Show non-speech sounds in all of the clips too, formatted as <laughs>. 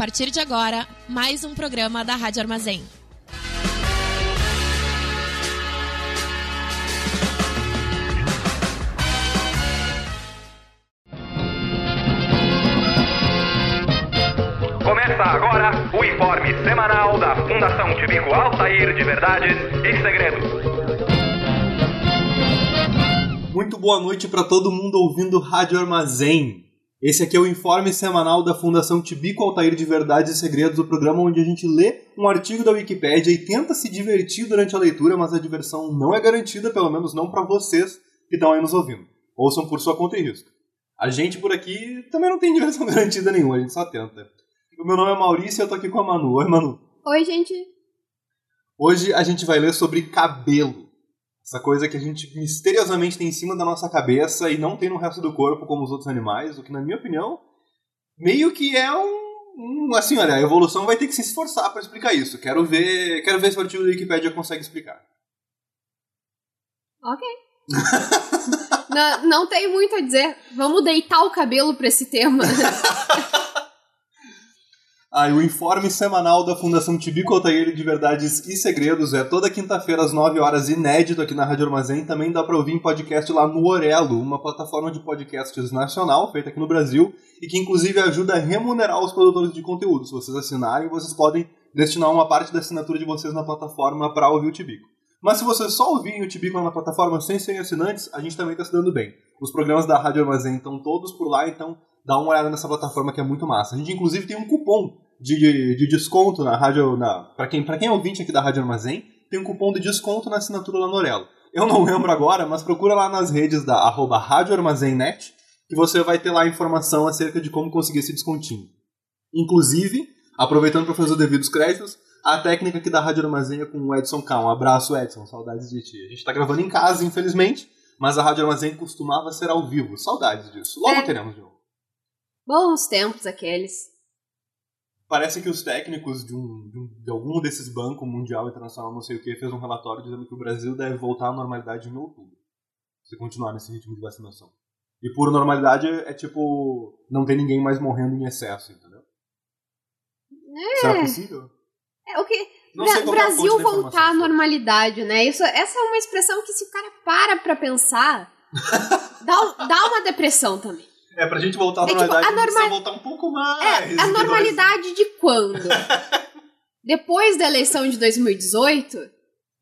partir de agora, mais um programa da Rádio Armazém. Começa agora o informe semanal da Fundação Tibico Altair de Verdades e Segredos. Muito boa noite para todo mundo ouvindo Rádio Armazém. Esse aqui é o informe semanal da Fundação Tibico Altair de Verdades e Segredos, o programa onde a gente lê um artigo da Wikipédia e tenta se divertir durante a leitura, mas a diversão não é garantida, pelo menos não para vocês que estão aí nos ouvindo. Ouçam por sua conta e risco. A gente por aqui também não tem diversão <laughs> garantida nenhuma, a gente só tenta. O meu nome é Maurício e eu tô aqui com a Manu. Oi, Manu. Oi, gente. Hoje a gente vai ler sobre cabelo. Essa coisa que a gente misteriosamente tem em cima da nossa cabeça e não tem no resto do corpo como os outros animais, o que, na minha opinião, meio que é um. assim, olha, a evolução vai ter que se esforçar para explicar isso. Quero ver, quero ver se o artigo da Wikipedia consegue explicar. Ok. <laughs> não, não tem muito a dizer. Vamos deitar o cabelo pra esse tema. <laughs> Ah, e o informe semanal da Fundação Tibico Altair de Verdades e Segredos é toda quinta-feira às 9 horas, inédito aqui na Rádio Armazém. Também dá para ouvir em podcast lá no Orelo, uma plataforma de podcasts nacional, feita aqui no Brasil, e que inclusive ajuda a remunerar os produtores de conteúdo. Se vocês assinarem, vocês podem destinar uma parte da assinatura de vocês na plataforma para ouvir o Tibico. Mas se vocês só ouvirem o Tibico na plataforma sem serem assinantes, a gente também está se dando bem. Os programas da Rádio Armazém estão todos por lá, então dá uma olhada nessa plataforma que é muito massa. A gente inclusive tem um cupom de, de desconto na rádio, na, para quem, pra quem é ouvinte aqui da Rádio Armazém, tem um cupom de desconto na assinatura lá no Orelo. Eu não <laughs> lembro agora, mas procura lá nas redes da arroba Rádio Armazém.net que você vai ter lá informação acerca de como conseguir esse descontinho. Inclusive, aproveitando para fazer os devidos créditos, a técnica aqui da Rádio Armazém é com o Edson K. Um abraço, Edson. Saudades de ti. A gente está gravando em casa, infelizmente, mas a Rádio Armazém costumava ser ao vivo. Saudades disso. Logo É. teremos de novo. Bons tempos aqueles. Parece que os técnicos de, um, de, um- de algum desses bancos mundial, internacional, não sei o que, fez um relatório dizendo que o Brasil deve voltar à normalidade em outubro. Se continuar nesse ritmo de vacinação. E por normalidade é tipo não tem ninguém mais morrendo em excesso, entendeu? Será possível? É o que? Bra- é Brasil voltar à normalidade, né? Isso, essa é uma expressão que se o cara para pra pensar, <laughs> dá, dá uma depressão também. É, pra gente voltar à É tipo, normalidade, a a norma- voltar um pouco mais. É, a normalidade de quando? <laughs> Depois da eleição de 2018? dois-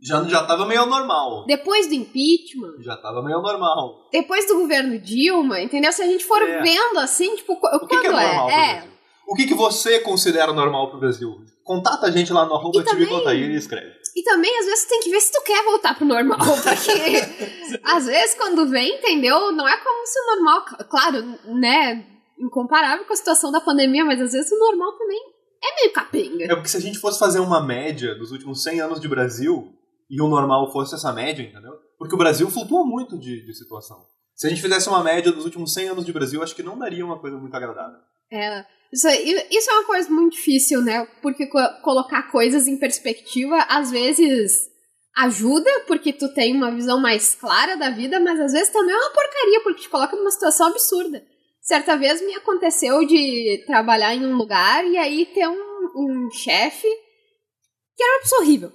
Já, já tava meio normal. Depois do impeachment? Já tava meio normal. Depois do governo Dilma? Entendeu? Se a gente for É. vendo assim, tipo, O que, que é normal pro é? Brasil? O que, que você considera normal pro Brasil? Contata a gente lá no arroba E também- e escreve. E também, às vezes, tem que ver se tu quer voltar pro normal, <laughs> porque às vezes, quando vem, entendeu? Não é como se o normal, claro, né? Incomparável com a situação da pandemia, mas às vezes o normal também é meio capenga. É porque se a gente fosse fazer uma média dos últimos 100 anos de Brasil e o normal fosse essa média, entendeu? Porque o Brasil flutua muito de, de situação. Se a gente fizesse uma média dos últimos 100 anos de Brasil, acho que não daria uma coisa muito agradável. É, isso, isso é uma coisa muito difícil, né? Porque co- colocar coisas em perspectiva às vezes ajuda, porque tu tem uma visão mais clara da vida, mas às vezes também é uma porcaria, porque te coloca numa situação absurda. Certa vez me aconteceu de trabalhar em um lugar e aí ter um, um chefe que era uma pessoa horrível.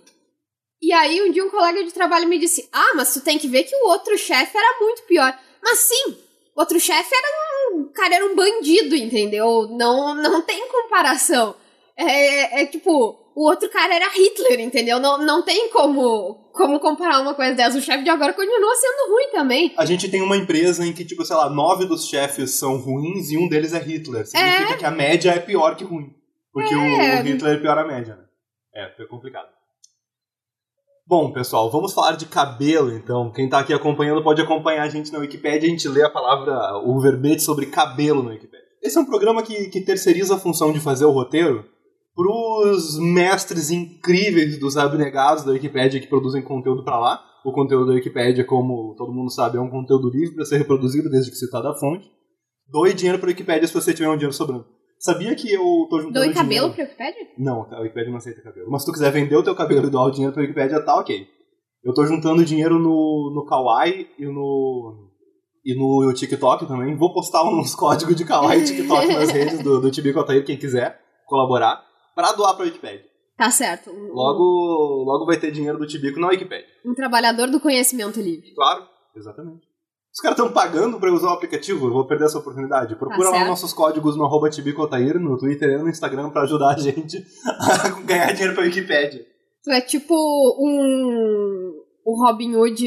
E aí um dia um colega de trabalho me disse: Ah, mas tu tem que ver que o outro chefe era muito pior. Mas sim, o outro chefe era um. O cara era um bandido, entendeu? Não, não tem comparação. É, é tipo, o outro cara era Hitler, entendeu? Não, não tem como, como comparar uma coisa dessa. O chefe de agora continua sendo ruim também. A gente tem uma empresa em que, tipo, sei lá, nove dos chefes são ruins e um deles é Hitler. Significa que a média é pior que ruim. Porque É. o Hitler é pior a média, né? É, foi complicado. Bom, pessoal, vamos falar de cabelo, então. Quem tá aqui acompanhando pode acompanhar a gente na Wikipédia. A gente lê a palavra, o verbete sobre cabelo na Wikipédia. Esse é um programa que, que terceiriza a função de fazer o roteiro pros mestres incríveis dos abnegados da Wikipédia que produzem conteúdo pra lá. O conteúdo da Wikipédia, como todo mundo sabe, é um conteúdo livre para ser reproduzido desde que citada a fonte. Doe dinheiro pra Wikipédia se você tiver um dinheiro sobrando. Sabia que eu tô juntando Doe cabelo dinheiro... pra Wikipedia? Não, a Wikipedia não aceita cabelo. Mas se tu quiser vender o teu cabelo e doar o dinheiro pra Wikipedia, tá ok. Eu tô juntando dinheiro no, no Kawaii e no, e no TikTok também. Vou postar uns códigos de Kawaii e TikTok nas <laughs> redes do, do Tibico Altair, quem quiser. colaborar pra doar pra Wikipedia. Tá certo. Logo, logo vai ter dinheiro do Tibico na Wikipedia. um trabalhador do conhecimento livre. Claro, exatamente. Os caras estão pagando pra usar o aplicativo, eu vou perder essa oportunidade. Procura lá certo. nossos códigos no arroba Tibico Altair, no Twitter e no Instagram pra ajudar a gente a <laughs> ganhar dinheiro pra Wikipedia. Tu é tipo um. O Robin Hood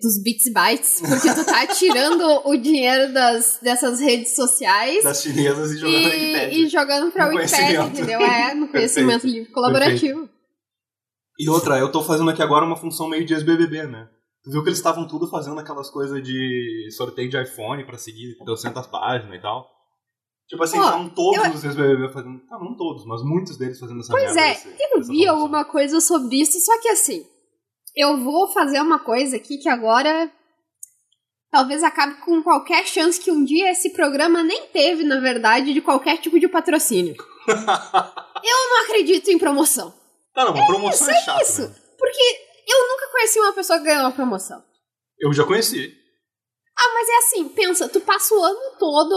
dos Bits e Bytes, porque tu tá tirando <laughs> o dinheiro das, dessas redes sociais Das chinesas e jogando e, Wikipedia. e jogando pra No Wikipedia, entendeu? É, no conhecimento livre colaborativo. E outra, eu tô fazendo aqui agora uma função meio de ex-BBB, né? Tu viu que eles estavam tudo fazendo aquelas coisas de sorteio de iPhone pra seguir 200 páginas e tal. Tipo assim, estavam todos eu- os ex-BBB fazendo. Ah, não todos, mas muitos deles fazendo essa Pois é, desse- eu vi alguma coisa sobre isso, só que assim, eu vou fazer uma coisa aqui que agora talvez acabe com qualquer chance que um dia esse programa nem teve, na verdade, de qualquer tipo de patrocínio. <laughs> eu não acredito em promoção. Tá, não, uma promoção é, chata. isso. né? Porque eu nunca conheci uma pessoa que ganhou uma promoção. Eu já conheci. Ah, mas é assim, pensa, tu passa o ano todo,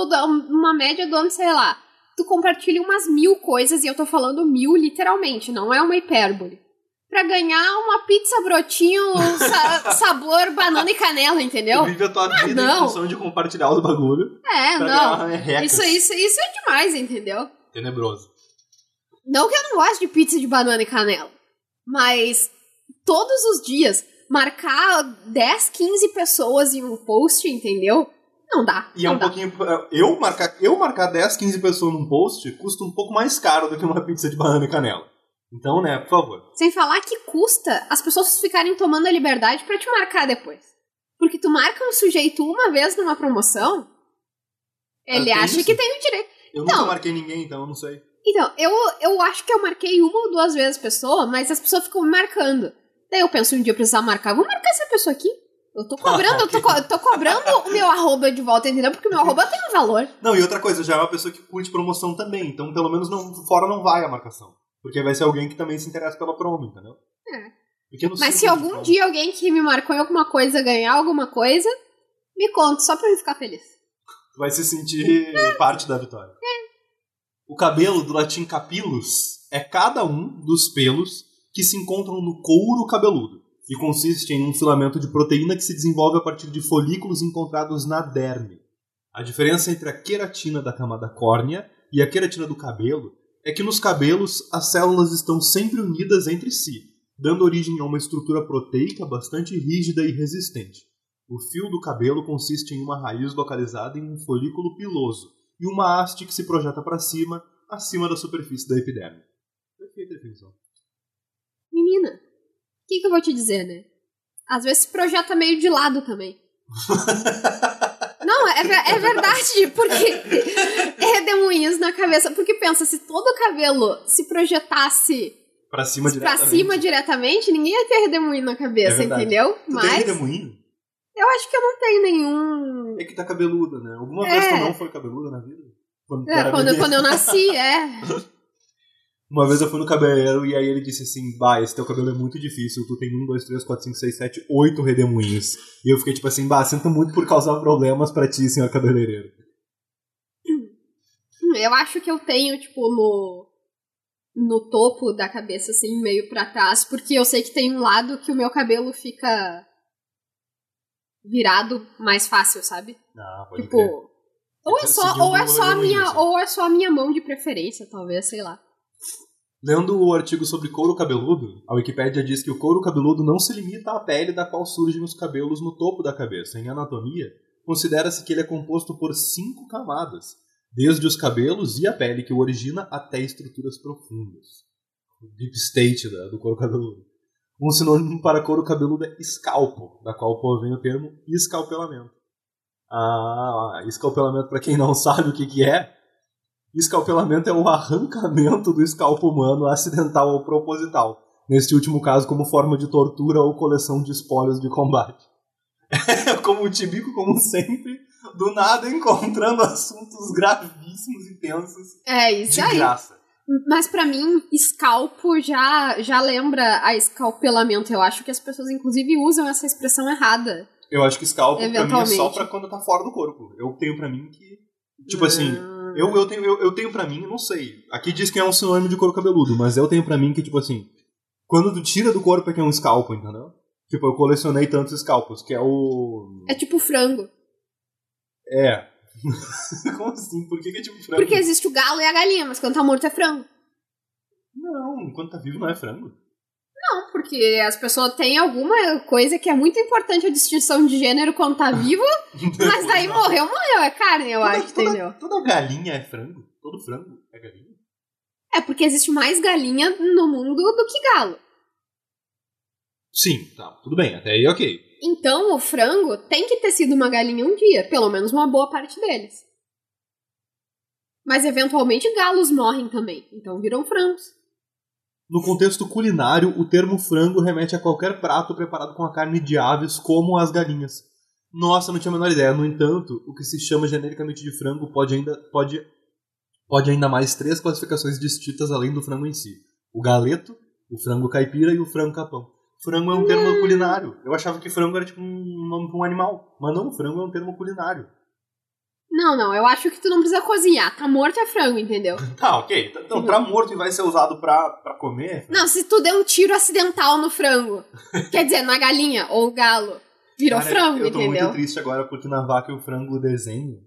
uma média do ano, sei lá, tu compartilha umas mil coisas, e eu tô falando mil literalmente, não é uma hipérbole. Pra ganhar uma pizza brotinho sa- <laughs> sabor banana e canela, entendeu? Tu vive a tua vida em Ah, não. função de compartilhar os bagulho. É, não. Isso, isso, isso é demais, entendeu? Tenebroso. Não que eu não goste de pizza de banana e canela, mas todos os dias marcar 10, 15 pessoas em um post, entendeu? Não dá. E é não um dá. pouquinho. Eu marcar, eu marcar 10, 15 pessoas num post custa um pouco mais caro do que uma pizza de banana e canela. Então, né, por favor. Sem falar que custa as pessoas ficarem tomando a liberdade pra te marcar depois. Porque tu marca um sujeito uma vez numa promoção, ele Ah, tem acha isso? que tem o direito. Eu Não. nunca marquei ninguém, então eu não sei. Então, eu, eu acho que eu marquei uma ou duas vezes a pessoa, mas as pessoas ficam me marcando. Daí eu penso, um dia eu precisar marcar, vou marcar essa pessoa aqui. Eu tô cobrando, eu tô, co- tô cobrando o meu arroba de volta, entendeu? Porque o meu arroba tem um valor. Não, e outra coisa, já é uma pessoa que curte promoção também, então pelo menos não, fora não vai a marcação. Porque vai ser alguém que também se interessa pela promo, entendeu? É. Mas se algum dia alguém que me marcou em alguma coisa ganhar alguma coisa, me conta, só pra eu ficar feliz. Vai se sentir parte da vitória. O cabelo, do latim capillus, é cada um dos pelos que se encontram no couro cabeludo e consiste em um filamento de proteína que se desenvolve a partir de folículos encontrados na derme. A diferença entre a queratina da camada córnea e a queratina do cabelo é que nos cabelos as células estão sempre unidas entre si, dando origem a uma estrutura proteica bastante rígida e resistente. O fio do cabelo consiste em uma raiz localizada em um folículo piloso e uma haste que se projeta para cima, acima da superfície da epiderme. Perfeita definição. Menina, o que, que eu vou te dizer, né? Às vezes se projeta meio de lado também. <laughs> Não, é, ver- é verdade, porque é redemoinhos na cabeça. Porque pensa, se todo o cabelo se projetasse Pra cima pra diretamente. cima diretamente, ninguém ia ter redemoinho na É cabeça, verdade. entendeu? Tu tem Mas redemoinho? Eu acho que eu não tenho nenhum. É que tá cabeluda, né? Alguma É. vez tu não foi cabeluda na vida? Quando É, quando, quando eu nasci, <laughs> é. Uma vez eu fui no cabeleireiro e aí ele disse assim: Bah, esse teu cabelo é muito difícil, tu tem um, dois, três, quatro, cinco, seis, sete, oito redemoinhos. E eu fiquei tipo assim: Bah, sinto muito por causar problemas pra ti, senhor cabeleireiro. Eu acho que eu tenho, tipo, no. No topo da cabeça, assim, meio pra trás, porque eu sei que tem um lado que o meu cabelo fica. Virado mais fácil, sabe? Ah, pode Tipo. crer. Ou é só, ou é só a minha, assim. ou é só a minha mão de preferência, talvez, sei lá. Lendo o artigo sobre couro cabeludo, a Wikipédia diz que o couro cabeludo não se limita à pele da qual surgem os cabelos no topo da cabeça. Em anatomia, considera-se que ele é composto por cinco camadas, desde os cabelos e a pele que o origina até estruturas profundas. O deep state da- do couro cabeludo. Um sinônimo para couro cabeludo é escalpo, da qual provém o termo escalpelamento. Ah, escalpelamento, para quem não <laughs> sabe o que, que é, Escalpelamento é o arrancamento do escalpo humano acidental ou proposital, neste último caso como forma de tortura ou coleção de espólios de combate. <laughs> como o Tibico, como sempre, do nada encontrando <laughs> assuntos gravíssimos e tensos É isso de aí. graça. Mas pra mim, escalpo já, já lembra a escalpelamento. Eu acho que as pessoas, inclusive, usam essa expressão errada. Eu acho que escalpo pra mim é só pra quando tá fora do corpo. Eu tenho pra mim que, tipo assim, Eu, eu, tenho, eu, eu tenho pra mim, não sei. Aqui diz que é um sinônimo de couro cabeludo, mas eu tenho pra mim que, tipo assim, quando tu tira do corpo é que é um scalpo, entendeu? Tipo, eu colecionei tantos scalpos, que é o. É tipo frango. É. <laughs> Como assim? Por que, que é tipo frango? Porque existe o galo e a galinha, mas quando tá morto é frango. Não, enquanto tá vivo não é frango. Não, porque as pessoas têm alguma coisa que é muito importante a distinção de gênero quando tá vivo, <laughs> mas daí morreu, morreu. É carne, eu Toda- acho, toda, entendeu? Toda galinha é frango? Todo frango é galinha? É porque existe mais galinha no mundo do que galo. Sim, tá, tudo bem, até aí ok. Então o frango tem que ter sido uma galinha um dia, pelo menos uma boa parte deles. Mas eventualmente galos morrem também, então viram frangos. No contexto culinário, o termo frango remete a qualquer prato preparado com a carne de aves, como as galinhas. Nossa, não tinha a menor ideia. No entanto, o que se chama genericamente de frango pode ainda, pode, pode ainda mais três classificações distintas além do frango em si: o galeto, o frango caipira e o frango capão. Frango é um termo culinário. Eu achava que frango era tipo um nome para um animal, mas não, frango é um termo culinário. Não, não, eu acho que tu não precisa cozinhar. Tá morto é frango, entendeu? <laughs> Tá, ok. Então, pra morto e vai ser usado pra, pra comer. Não, se tu der um tiro acidental no frango, <laughs> quer dizer, na galinha ou galo, virou Cara, frango, eu tô entendeu? muito triste agora porque na vaca e o frango desenho.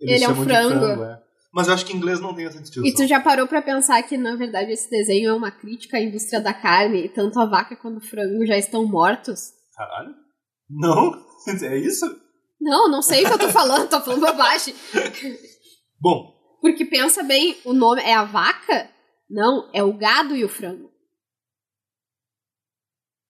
Ele é um chamam de frango. é. Mas eu acho que em inglês não tem essa distinção. E tu já parou pra pensar que, na verdade, esse desenho é uma crítica à indústria da carne e tanto a vaca quanto o frango já estão mortos? Caralho? Não? <laughs> É isso? Não, não sei o que eu tô falando, tô falando bobagem. <laughs> Bom, Porque pensa bem, o nome é a vaca? Não, é o gado e o frango.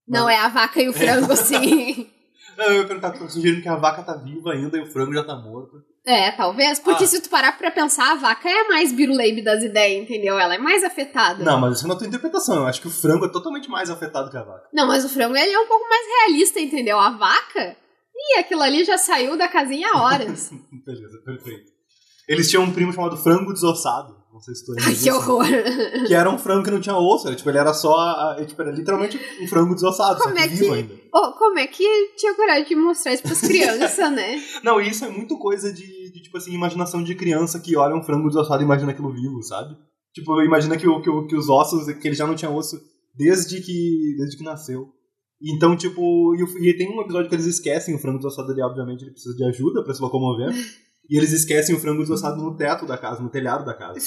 Não, Mas- é a vaca e o frango, <laughs> sim. não, eu ia perguntar, tô sugerindo que a vaca tá viva ainda e o frango já tá morto. É, talvez. Porque Ah. se tu parar pra pensar, a vaca é a mais biruleibe das ideias, entendeu? Ela é mais afetada. Não, mas isso é na tua interpretação. Eu acho que o frango é totalmente mais afetado que a vaca. Não, mas o frango ele é um pouco mais realista, entendeu? A vaca, ih, aquilo ali já saiu da casinha há horas. <laughs> Beleza, perfeito. Eles tinham um primo chamado frango desossado. Não sei se tu lembra que horror. Que era um frango que não tinha osso. Era, tipo, ele era só. a- a- tipo, era literalmente um frango desossado, Como é que- vivo ainda. Oh, como é que tinha coragem de mostrar isso pras crianças, né? <laughs> Não, isso é muito coisa de, de, tipo assim, imaginação de criança que olha um frango desossado e imagina aquilo vivo, sabe? Tipo, imagina que, que, que os ossos, que ele já não tinha osso desde que, desde que nasceu. Então, tipo, e, e tem um episódio que eles esquecem o frango desossado ali, obviamente, ele precisa de ajuda pra se locomover. <laughs> e eles esquecem o frango desossado no teto da casa, no telhado da casa.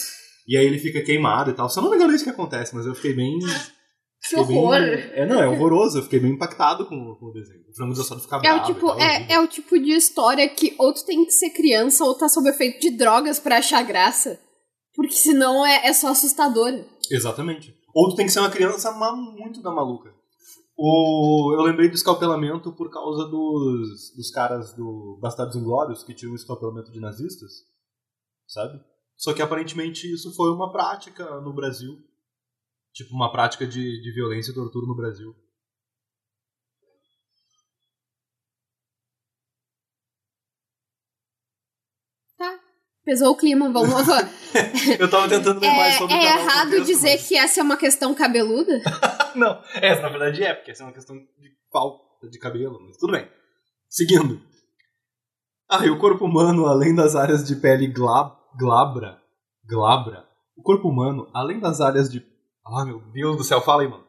E aí ele fica queimado e tal. Eu não me engano, é isso que acontece, mas eu fiquei bem. <laughs> Que fiquei bem- horror. É, não, é horroroso. Eu fiquei bem impactado com, com o desenho. O frango desossado fica É o, tipo, tal, é, é o tipo de história que ou tu tem que ser criança ou tá sob efeito de drogas pra achar graça. Porque senão é, é só assustador. Exatamente. Ou tu tem que ser uma criança muito da maluca. O, eu lembrei do escalpelamento por causa dos, dos caras do Bastardos Inglórios que tinham escalpelamento de nazistas, sabe? Só que aparentemente isso foi uma prática no Brasil. Tipo, uma prática de, de violência e tortura no Brasil. Pesou o clima, vamos. <laughs> Eu tava tentando ver mais É, sobre é errado dizer mas- que essa é uma questão cabeluda? <laughs> Não, essa na verdade é, porque essa é uma questão de falta de cabelo, mas tudo bem. Seguindo. Ah, e o corpo humano, além das áreas de pele gla- glabra, glabra, o corpo humano, além das áreas de... Ah, meu Deus do céu, fala aí, mano.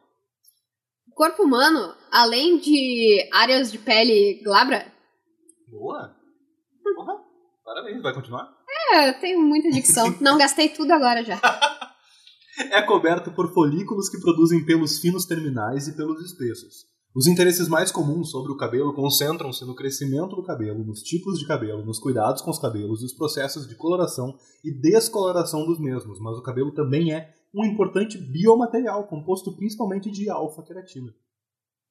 O corpo humano, além de áreas de pele glabra, Boa. Porra, parabéns, vai continuar? é, eu tenho muita dicção. <laughs> Não gastei tudo agora já. É coberto por folículos que produzem pelos finos terminais e pelos espessos. Os interesses mais comuns sobre o cabelo concentram-se no crescimento do cabelo, nos tipos de cabelo, nos cuidados com os cabelos, os processos de coloração e descoloração dos mesmos, mas o cabelo também é um importante biomaterial composto principalmente de alfa-queratina.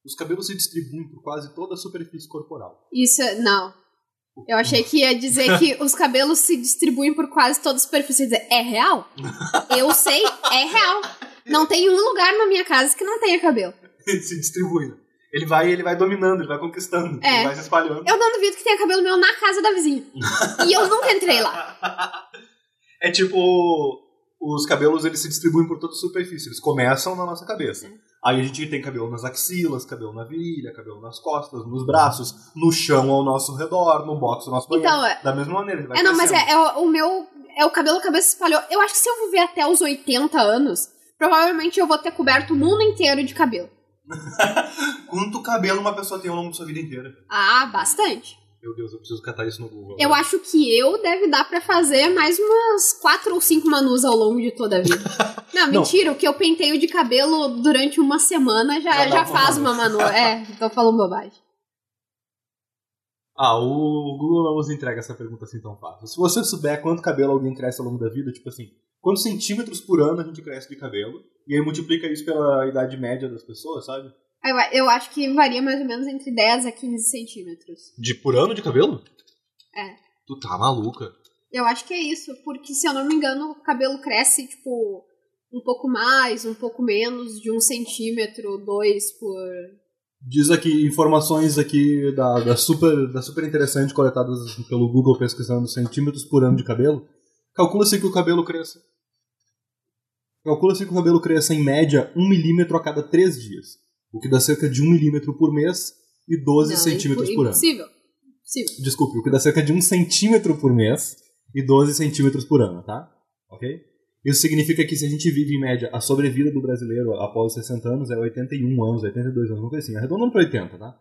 Os cabelos se distribuem por quase toda a superfície corporal. Isso, não. Eu achei que ia dizer que <laughs> os cabelos se distribuem por quase toda a superfície. Dizer, é real? Eu sei, é real. Não tem um lugar na minha casa que não tenha cabelo. Ele se distribui. né? Ele vai, ele vai dominando, ele vai conquistando, É. ele vai se espalhando. Eu não duvido que tenha cabelo meu na casa da vizinha. E eu nunca entrei lá. <laughs> É tipo, os cabelos eles se distribuem por toda a superfície, eles começam na nossa cabeça. Aí a gente tem cabelo nas axilas, cabelo na virilha, cabelo nas costas, nos braços, no chão ao nosso redor, no box do nosso banheiro. Então, é- Da mesma maneira, ele vai É, não, mas crescendo. é, é o, o meu. é o cabelo cabeça espalhou. Eu acho que se eu viver até os 80 anos, provavelmente eu vou ter coberto o mundo inteiro de cabelo. <laughs> Quanto cabelo uma pessoa tem ao longo da sua vida inteira? Ah, bastante. Meu Deus, eu preciso catar isso no Google. Eu acho que eu deve dar pra fazer mais umas quatro ou cinco manus ao longo de toda a vida. <laughs> Não, Não. mentira, o que eu penteio de cabelo durante uma semana já, Já já faz uma manu. É, <laughs> tô falando bobagem. Ah, o Google não nos entrega essa pergunta assim tão fácil. Se você souber quanto cabelo alguém cresce ao longo da vida, tipo assim, quantos centímetros por ano a gente cresce de cabelo, e aí multiplica isso pela idade média das pessoas, sabe? Eu, eu acho que varia mais ou menos entre 10 a 15 centímetros. De por ano de cabelo? É. Tu tá maluca. Eu acho que é isso, porque se eu não me engano, o cabelo cresce, tipo, um pouco mais, um pouco menos, de um centímetro, dois por. Diz aqui informações aqui da, da super da super interessante coletadas pelo Google pesquisando centímetros por ano de cabelo. Calcula-se que o cabelo cresça. Calcula-se que o cabelo cresça em média 1 milímetro a cada 3 dias. O que dá cerca de 1 milímetro por mês e 12 Não, centímetros impo- por ano. Impossível. Impossível. Desculpe, o que dá cerca de 1 centímetro por mês e 12 centímetros por ano, tá? Ok? Isso significa que se a gente vive em média, a sobrevida do brasileiro após os 60 anos é 81 anos, 82 anos, uma coisa assim. Arredondando para 80, tá?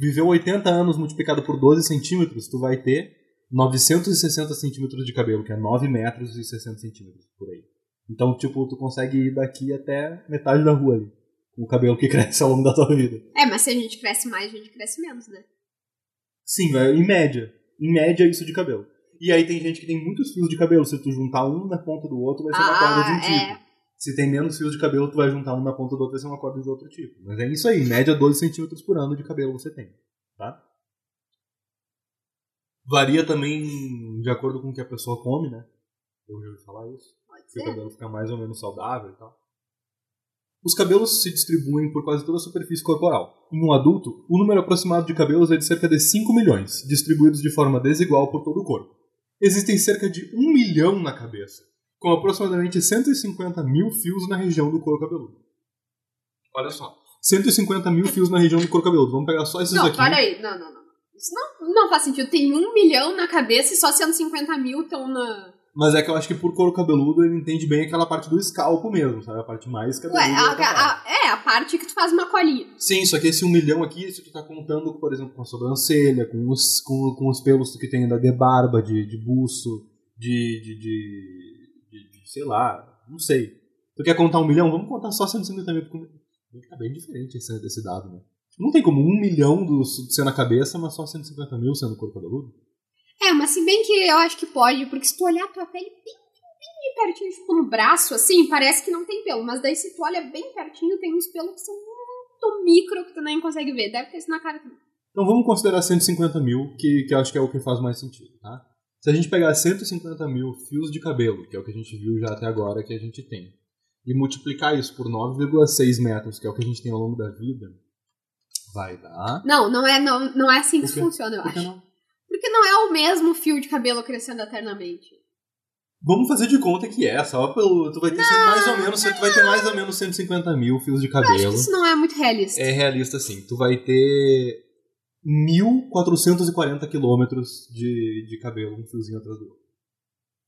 Viveu 80 anos multiplicado por 12 centímetros, tu vai ter 960 centímetros de cabelo, que é 9 metros e 60 centímetros por aí. Então, tipo, tu consegue ir daqui até metade da rua ali, o cabelo que <laughs> cresce ao longo da tua vida. É, mas se a gente cresce mais, a gente cresce menos, né? Sim, em média. Em média, isso de cabelo. E aí tem gente que tem muitos fios de cabelo. Se tu juntar um na ponta do outro, vai ser uma corda de um Ah, tipo. é. Se tem menos fios de cabelo, tu vai juntar um na ponta do outro, vai ser uma corda de outro tipo. Mas é isso aí. Em média, 12 centímetros por ano de cabelo você tem. Tá? Varia também de acordo com o que a pessoa come, né? Eu já ouvi falar isso. Pode Se o ser. cabelo fica mais ou menos saudável e tal. Os cabelos se distribuem por quase toda a superfície corporal. Em um adulto, o número aproximado de cabelos é de cerca de 5 milhões, distribuídos de forma desigual por todo o corpo. Existem cerca de 1 milhão na cabeça, com aproximadamente 150 mil fios na região do couro cabeludo. Olha só. 150 mil fios na região do couro cabeludo. Vamos pegar só esses Não, aqui. para aí. Não, não, não. Isso não, não faz sentido. Tem um milhão na cabeça e só 150 mil estão na. Mas é que eu acho que por couro cabeludo ele entende bem aquela parte do escalpo mesmo, sabe? A parte mais cabeluda. Ué, a- a- é a parte que tu faz uma colinha. Sim, só que esse um milhão aqui, se tu tá contando, por exemplo, com a sobrancelha, com os, com, com os pelos que tem da de barba, de, de buço, de, de, de, de- de- sei lá, não sei. Tu quer contar um milhão? Vamos contar só 150 mil. porque Tá bem diferente esse, esse dado, né? Não tem como um milhão do, ser na cabeça, mas só 150 mil sendo corpo cabeludo. Mas se bem que eu acho que pode, porque se tu olhar a tua pele bem, bem, bem pertinho, tipo no braço, assim, parece que não tem pelo. Mas daí se tu olha bem pertinho, tem uns pelos que são muito micro que tu nem consegue ver. Deve ter isso na cara também. Então vamos considerar 150 mil, que, que eu acho que é o que faz mais sentido, tá? Se a gente pegar 150 mil fios de cabelo, que é o que a gente viu já até agora que a gente tem, e multiplicar isso por 9,6 metros, que é o que a gente tem ao longo da vida, vai dar. Não, não é, não, não é assim que funciona, eu acho. não? Porque não é o mesmo fio de cabelo crescendo eternamente. Vamos fazer de conta que é, só pelo. Tu vai ter mais ou menos. Tu vai ter mais ou menos 150 mil fios de Eu acho cabelo. que isso não é muito realista. É realista sim. Tu vai ter 1.440 quilômetros de, de cabelo, um fiozinho atrás do outro.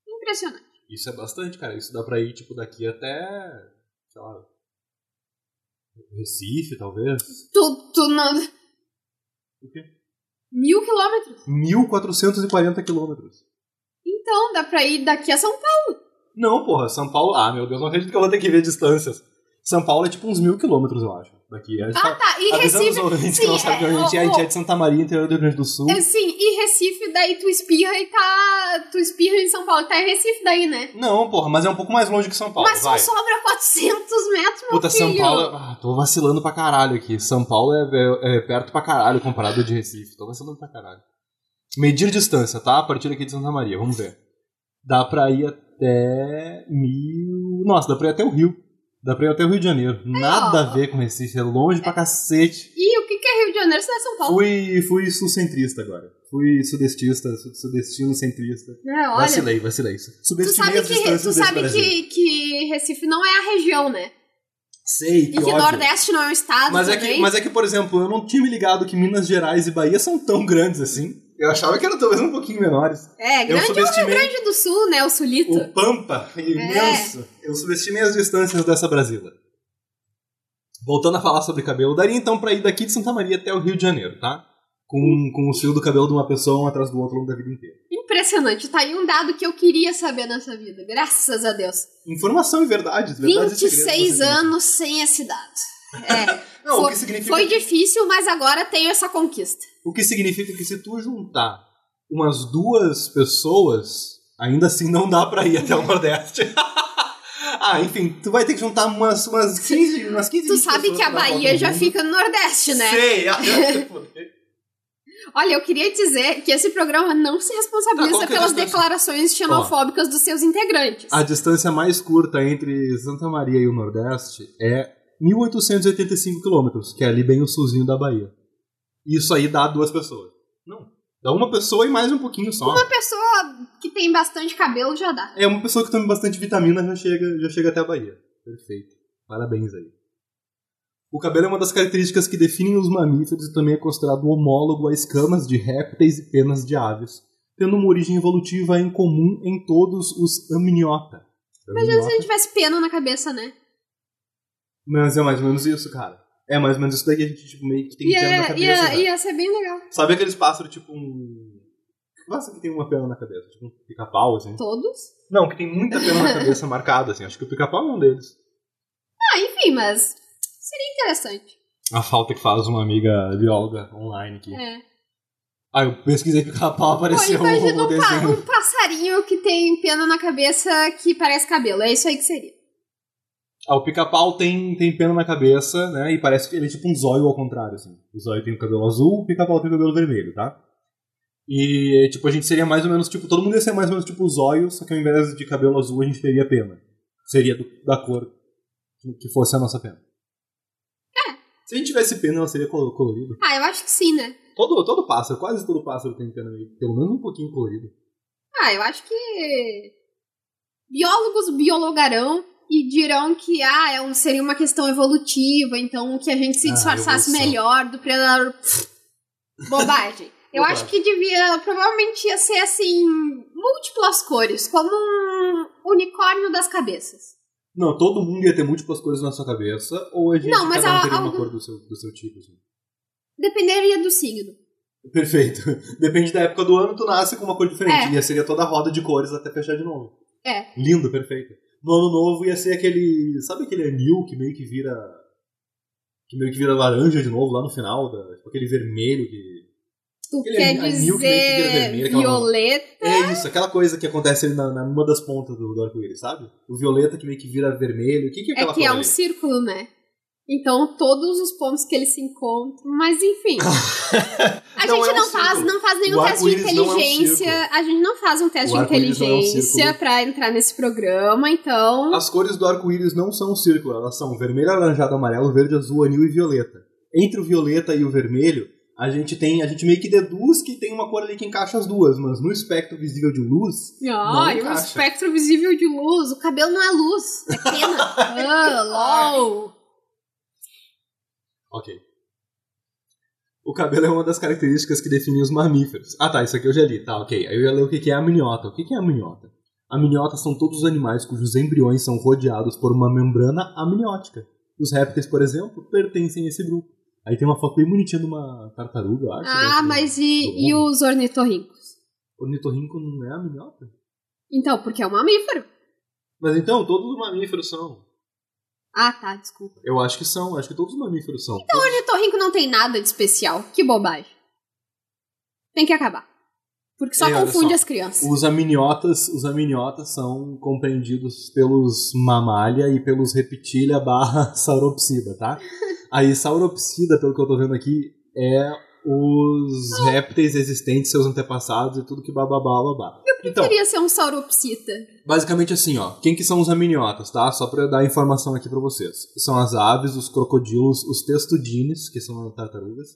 Impressionante. Isso é bastante, cara. Isso dá pra ir, tipo, daqui até. sei lá. Recife, talvez. Tu, tu não. O quê? Mil quilômetros. 1.440 quilômetros. Então, dá pra ir daqui a São Paulo. Não, porra, São Paulo. Ah, meu Deus, não acredito que eu vou ter que ver distâncias. São Paulo é tipo uns mil quilômetros, eu acho. Daqui. A gente Ah, tá. E Avisando Recife. ouvintes sim, que não sabem é, que a gente é, a gente é de Santa Maria, interior do Rio Grande do Sul. É, sim, e Recife, daí tu espirra e tá. Tu espirra em São Paulo, tá em Recife daí, né? Não, porra, mas é um pouco mais longe que São Paulo, Mas vai. só sobra 400 metros, meu Puta, filho. São Paulo. Ah, tô vacilando pra caralho aqui. São Paulo é, é- é perto pra caralho comparado de Recife. Tô vacilando pra caralho. Medir distância, tá? A partir aqui de Santa Maria, vamos ver. Dá pra ir até mil. Nossa, dá pra ir até o Rio. Dá pra ir até o Rio de Janeiro. Nada ó. a ver com Recife, é longe pra cacete. E o que que é Rio de Janeiro se não é São Paulo? Fui, fui sul-centrista agora. Fui sudestista, su- sudestino centrista. É, olha. Vacilei, vacilei. Tu Subestimei sabe, as que, tu sabe que, que Recife não é a região, né? Sei, que E que ódio. Nordeste não é um estado Mas é, que, mas é que, por exemplo, eu não tinha me ligado que Minas Gerais e Bahia são tão grandes assim. Eu achava que eram talvez um pouquinho menores. É, Eu grande é o Rio Grande do Sul, né? O Sulito. o Pampa, imenso. Eu subestimei as distâncias dessa Brasília. Voltando a falar sobre cabelo, daria então pra ir daqui de Santa Maria até o Rio de Janeiro, tá? Com, com o fio do cabelo de uma pessoa um atrás do outro ao longo da vida inteira. Impressionante. Tá aí um dado que eu queria saber nessa vida. Graças a Deus. Informação e verdades. verdades e segredos 26 você tem. anos sem esse dado. É. Não, foi, significa foi difícil, mas agora tenho essa conquista. O que significa que se tu juntar umas duas pessoas, ainda assim não dá pra ir até o Nordeste. <laughs> ah, enfim, tu vai ter que juntar umas, umas 15, umas 15 Tu 20 sabe que a Bahia já fica no Nordeste, né? Sei! ah, <laughs> Olha, eu queria dizer que esse programa não se Tá, responsabiliza que é pelas declarações xenofóbicas dos seus integrantes. A distância mais curta entre Santa Maria e o Nordeste é 1885 quilômetros, que é ali bem o sulzinho da Bahia. Isso aí dá duas pessoas. Não. Dá uma pessoa e mais um pouquinho só. Uma pessoa que tem bastante cabelo já dá. É uma pessoa que toma bastante vitamina já chega, já chega até a Bahia. Perfeito. Parabéns aí. O cabelo é uma das características que definem os mamíferos e também é considerado homólogo a escamas de répteis e penas de aves, tendo uma origem evolutiva em comum em todos os amniota. Imagina se a gente tivesse pena na cabeça, né? Mas é mais ou menos isso, cara. É mais ou menos isso daí que a gente tipo, meio que tem pena na Ia, cabeça. ia, né? ia ser bem legal. Sabe aqueles pássaros tipo um. Pássaro que tem uma pena na cabeça? Tipo um pica-pau, assim? Todos? Não, que tem muita pena na cabeça <laughs> marcada, assim. Acho que o pica-pau é um deles. Ah, enfim, mas seria interessante. A falta que faz uma amiga bióloga online aqui. É. Ah, eu pesquisei pica-pau, Pô, apareceu imagina o um, desenho. um passarinho que tem pena na cabeça que parece cabelo. É isso aí que seria. Ah, o pica-pau tem, tem pena na cabeça, né? E parece que ele é tipo um zóio ao contrário, assim. O zóio tem o cabelo azul, o pica-pau tem o cabelo vermelho, tá? E, tipo, a gente seria mais ou menos, tipo, todo mundo ia ser mais ou menos tipo o zóio, só que ao invés de cabelo azul a gente teria pena. Seria do- da cor que- fosse a nossa pena. É. Se a gente tivesse pena, ela seria colo- colorida. Ah, eu acho que sim, né? Todo, todo pássaro, quase todo pássaro tem pena meio, pelo menos um pouquinho colorido. Ah, eu acho que biólogos biologarão e dirão que ah, é um, seria uma questão evolutiva, então que a gente se Ah, disfarçasse evolução. melhor do predador. Bobagem. <laughs> Eu Bobagem. acho que devia, provavelmente ia ser assim, múltiplas cores, como um unicórnio das cabeças. Não, todo mundo ia ter múltiplas cores na sua cabeça, ou a gente Não, mas cada um a- teria uma cor do seu, do seu tipo, assim. Dependeria do signo. Perfeito. <laughs> Depende da época do ano, tu nasce com uma cor diferente. É. Ia ser toda a roda de cores até fechar de novo. É. Lindo, perfeito. No ano novo ia ser aquele. Sabe aquele anil que meio que vira. Que meio que vira laranja de novo lá no final? Da, tipo aquele vermelho que. Tu Aquele quer anil que meio que vira dizer vermelho, aquela- violeta? É isso, aquela coisa que acontece ali na, na numa das pontas do, do arco-íris, sabe? O violeta que meio que vira vermelho. O que, que é É aquela que cor é um ali? círculo, né? Então, todos os pontos que eles se encontram. Mas, enfim. <laughs> A Não gente é um não, faz, não faz nenhum O teste de não é um inteligência. a gente não faz um teste de não é um inteligência pra entrar nesse programa, então. As cores do arco-íris não são um círculo, elas são vermelho, alaranjado, amarelo, verde, azul, anil e violeta. Entre o violeta e o vermelho, a gente tem, a gente meio que deduz que tem uma cor ali que encaixa as duas, mas no espectro visível de luz, Ah, e o espectro visível de luz. O cabelo não é luz, é pena. <laughs> ah, LOL. Ok. O cabelo é uma das características que define os mamíferos. Ah tá, isso aqui eu já li, tá, ok. Aí eu ia ler o que é a amniota. O que é a amniota? Amniotas são todos os animais cujos embriões são rodeados por uma membrana amniótica. Os répteis, por exemplo, pertencem a esse grupo. Aí tem uma foto bem bonitinha de uma tartaruga, eu acho. Ah, né, mas e, e os ornitorrincos? Ornitorrinco não é amniota? Então, porque é um mamífero. Mas então, todos os mamíferos são. Ah, tá, desculpa. Eu acho que são, acho que todos os mamíferos são. O ornitorrinco não tem nada de especial. Que bobagem. Tem que acabar. Porque só confunde só. as crianças. Os amniotas, os amniotas são compreendidos pelos mamália e pelos reptilia barra sauropsida, tá? <laughs> Aí sauropsida, pelo que eu tô vendo aqui, é os répteis existentes, seus antepassados e tudo que bababá, babá. Então, Queria ser um sauropsita. basicamente assim, ó. Quem que são os amniotas, tá? Só pra eu dar informação aqui pra vocês. São as aves, os crocodilos, os testudines, que são as tartarugas,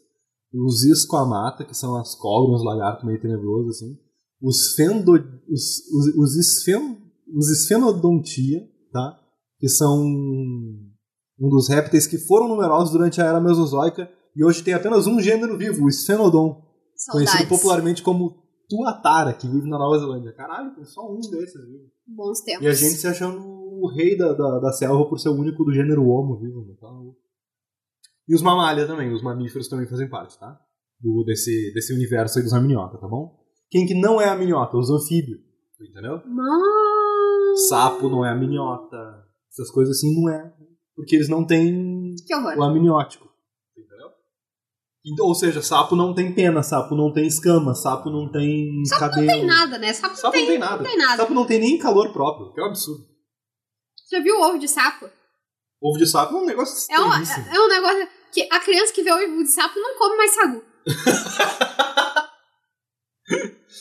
os esquamata, que são as cobras, os lagartos meio tenebrosos, assim. Os fendo... os, os, os, esfen, os esfenodontia, tá? Que são um dos répteis que foram numerosos durante a era mesozoica e hoje tem apenas um gênero vivo, o esfenodon. Conhecido popularmente como Tuatara, que vive na Nova Zelândia. Caralho, tem só um desses, viu? Bons tempos. E a gente se achando o rei da, da, da selva por ser o único do gênero Homo, viu? Então... E os mamália também, os mamíferos também fazem parte, tá? Do, desse, desse universo aí dos amniota, tá bom? Quem que não é amniota? Os anfíbios, entendeu? Mas... Sapo não é amniota, essas coisas assim não é. Porque eles não têm o amniótico? Então, ou seja, sapo não tem pena, sapo não tem escama, sapo não tem Sapo cabelo. não tem nada, né? Sapo, Sapo não tem nada. Não tem nada. Sapo não tem nem calor próprio, que é um absurdo. Já viu o ovo de sapo? Ovo de sapo é um negócio É um, é um negócio que a criança que vê ovo de sapo não come mais sagu. <laughs>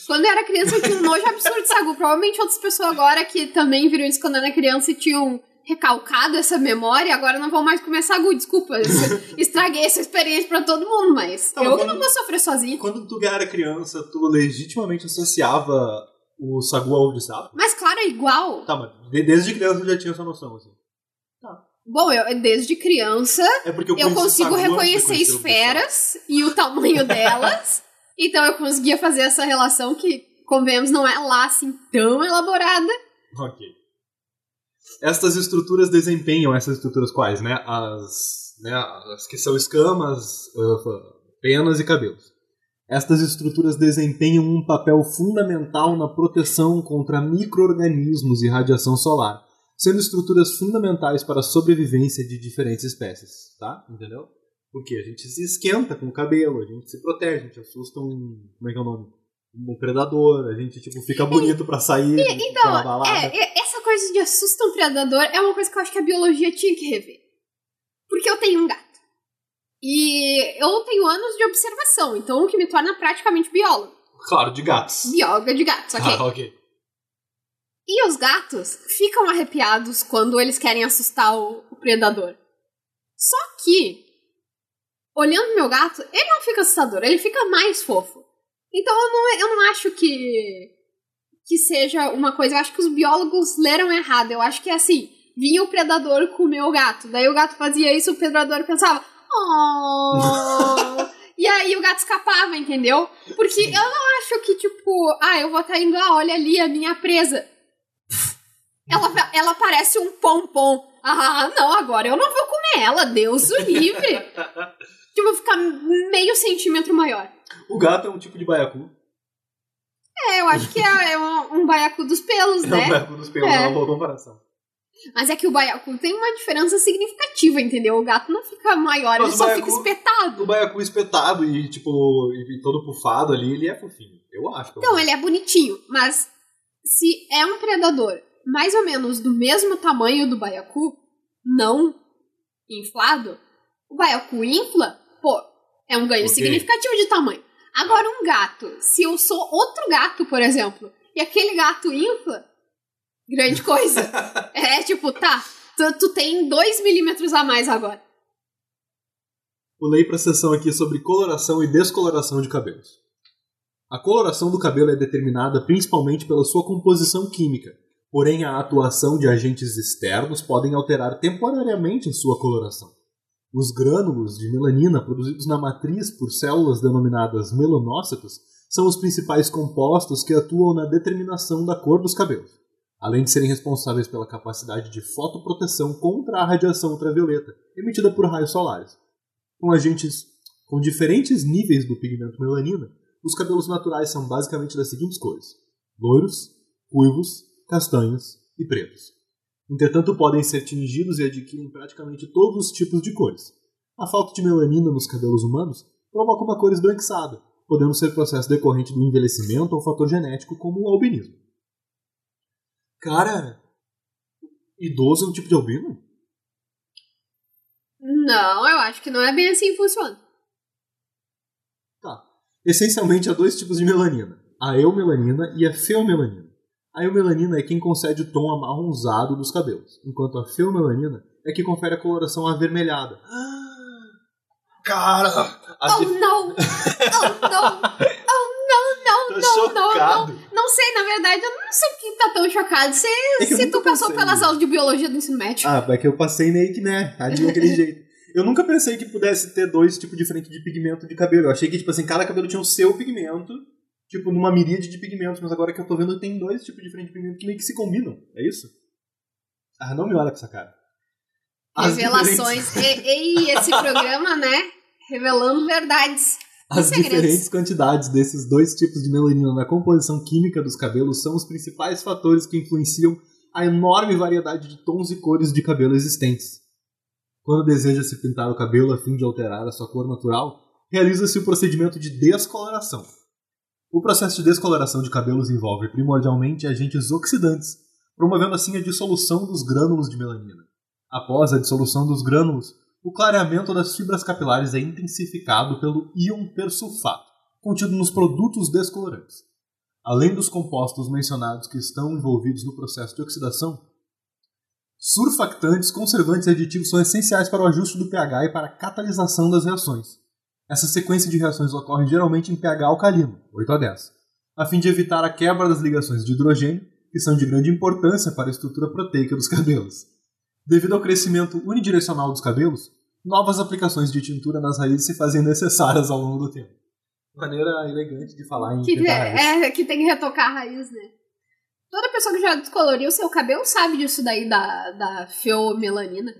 quando eu era criança eu tinha um nojo absurdo de sagu. Provavelmente outras pessoas agora que também viram isso quando era criança e tinham recalcado essa memória, agora não vão mais comer sagu. Desculpa, es- <laughs> estraguei essa experiência pra todo mundo, mas Tá, eu mas que não vou sofrer sozinha. Quando tu era criança, tu legitimamente associava o sagu ao ovo de sapo? Mas claro, é igual. Tá, mas de- desde criança eu já tinha essa noção, assim. Bom, eu desde criança É porque eu, eu consigo reconhecer conhecer o esferas e o tamanho delas. <laughs> então eu conseguia fazer essa relação que, convenhamos, não é lá assim tão elaborada. Ok. Estas estruturas desempenham essas estruturas quais, né? As, né, as que são escamas, ah, penas e cabelos. Estas estruturas desempenham um papel fundamental na proteção contra micro-organismos e radiação solar, sendo estruturas fundamentais para a sobrevivência de diferentes espécies, tá? Entendeu? Porque a gente se esquenta com o cabelo, a gente se protege, a gente assusta um. Como é que é o nome? Um predador, a gente tipo, fica bonito pra sair. Então, pra uma balada. é, coisa de assusta um predador é uma coisa que eu acho que a biologia tinha que rever. Porque eu tenho um gato. E eu tenho anos de observação, então o que me torna praticamente biólogo. Claro, de gatos. Bióloga de gatos, ok? Ah, <laughs> ok. E os gatos ficam arrepiados quando eles querem assustar o, o predador. Só que, olhando meu gato, ele não fica assustador, ele fica mais fofo. Então eu não, eu não acho que, que seja uma coisa. Eu acho que os biólogos leram errado. Eu acho que é assim: vinha o predador comer o gato. Daí o gato fazia isso, o predador pensava. Oh! e aí o gato escapava, entendeu? Porque eu não acho que, tipo, ah, eu vou estar indo, ah, olha ali a minha presa. Ela, ela parece um pompom. Ah, não, agora eu não vou comer ela, Deus o livre. <laughs> tipo, vou ficar meio centímetro maior. O gato é um tipo de baiacu. É, eu acho que é, é um, um baiacu dos pelos, É um né? baiacu dos pelos, É. é uma boa comparação. Mas é que o baiacu tem uma diferença significativa, entendeu? O gato não fica maior, Mas ele só baiacu- fica espetado. O baiacu espetado e, tipo, e todo pufado ali, ele é fofinho. Eu acho. Então, ele é bonitinho, mas se é um predador mais ou menos do mesmo tamanho do baiacu, não inflado, o baiacu infla, pô, é um ganho Ok. significativo de tamanho. Agora, um gato, se eu sou outro gato, por exemplo, e aquele gato infla, grande coisa. <laughs> é tipo, tá, tu, tu tem 2 milímetros a mais agora. Pulei para a sessão aqui sobre coloração e descoloração de cabelos. A coloração do cabelo é determinada principalmente pela sua composição química, porém a atuação de agentes externos podem alterar temporariamente a sua coloração. Os grânulos de melanina produzidos na matriz por células denominadas melanócitos são os principais compostos que atuam na determinação da cor dos cabelos, além de serem responsáveis pela capacidade de fotoproteção contra a radiação ultravioleta emitida por raios solares com agentes com diferentes níveis do pigmento melanina, os cabelos naturais são basicamente das seguintes cores: loiros, ruivos, castanhos e pretos. Entretanto, podem ser tingidos e adquirem praticamente todos os tipos de cores. A falta de melanina nos cabelos humanos provoca uma cor esbranquiçada, podendo ser processo decorrente do envelhecimento ou fator genético, como o albinismo. Cara, idoso é um tipo de albino? Não, eu acho que não é bem assim que funciona. Tá. Essencialmente há dois tipos de melanina: a eumelanina e a feomelanina. A eumelanina é quem concede o tom amarronzado dos cabelos, enquanto a feomelanina é que confere a coloração avermelhada. Cara! a Oh dif- não! Oh não! <laughs> Oh não, não, Tô não, não, chocado. não. Não sei, na verdade, eu não sei por que tá tão chocado. Se, É se tu passou pensei pelas aulas de biologia do ensino médio. Ah, é que eu passei meio que, né? Ali daquele <laughs> jeito. Eu nunca pensei que pudesse ter dois tipos diferentes de pigmento de cabelo. Eu achei que, tipo assim, cada cabelo tinha o seu pigmento, tipo, numa miríade de pigmentos, mas agora que eu tô vendo, tem dois tipos diferentes de pigmento que meio que se combinam. É isso? Ah, não me olha com essa cara. As Revelações. E, e esse programa, né? Revelando verdades. As segredos. diferentes quantidades desses dois tipos de melanina na composição química dos cabelos são os principais fatores que influenciam a enorme variedade de tons e cores de cabelo existentes. Quando deseja-se pintar o cabelo a fim de alterar a sua cor natural, realiza-se o procedimento de descoloração. O processo de descoloração de cabelos envolve primordialmente agentes oxidantes, promovendo assim a dissolução dos grânulos de melanina. Após a dissolução dos grânulos, o clareamento das fibras capilares é intensificado pelo íon persulfato, contido nos produtos descolorantes. Além dos compostos mencionados que estão envolvidos no processo de oxidação, surfactantes, conservantes e aditivos são essenciais para o ajuste do pH e para a catalisação das reações. Essa sequência de reações ocorre geralmente em pH alcalino, 8 a 10, a fim de evitar a quebra das ligações de hidrogênio, que são de grande importância para a estrutura proteica dos cabelos. Devido ao crescimento unidirecional dos cabelos, novas aplicações de tintura nas raízes se fazem necessárias ao longo do tempo. Maneira elegante de falar em Que, raiz. é, que tem que retocar a raiz, né? Toda pessoa que já descoloriu o seu cabelo sabe disso daí da, da feomelanina.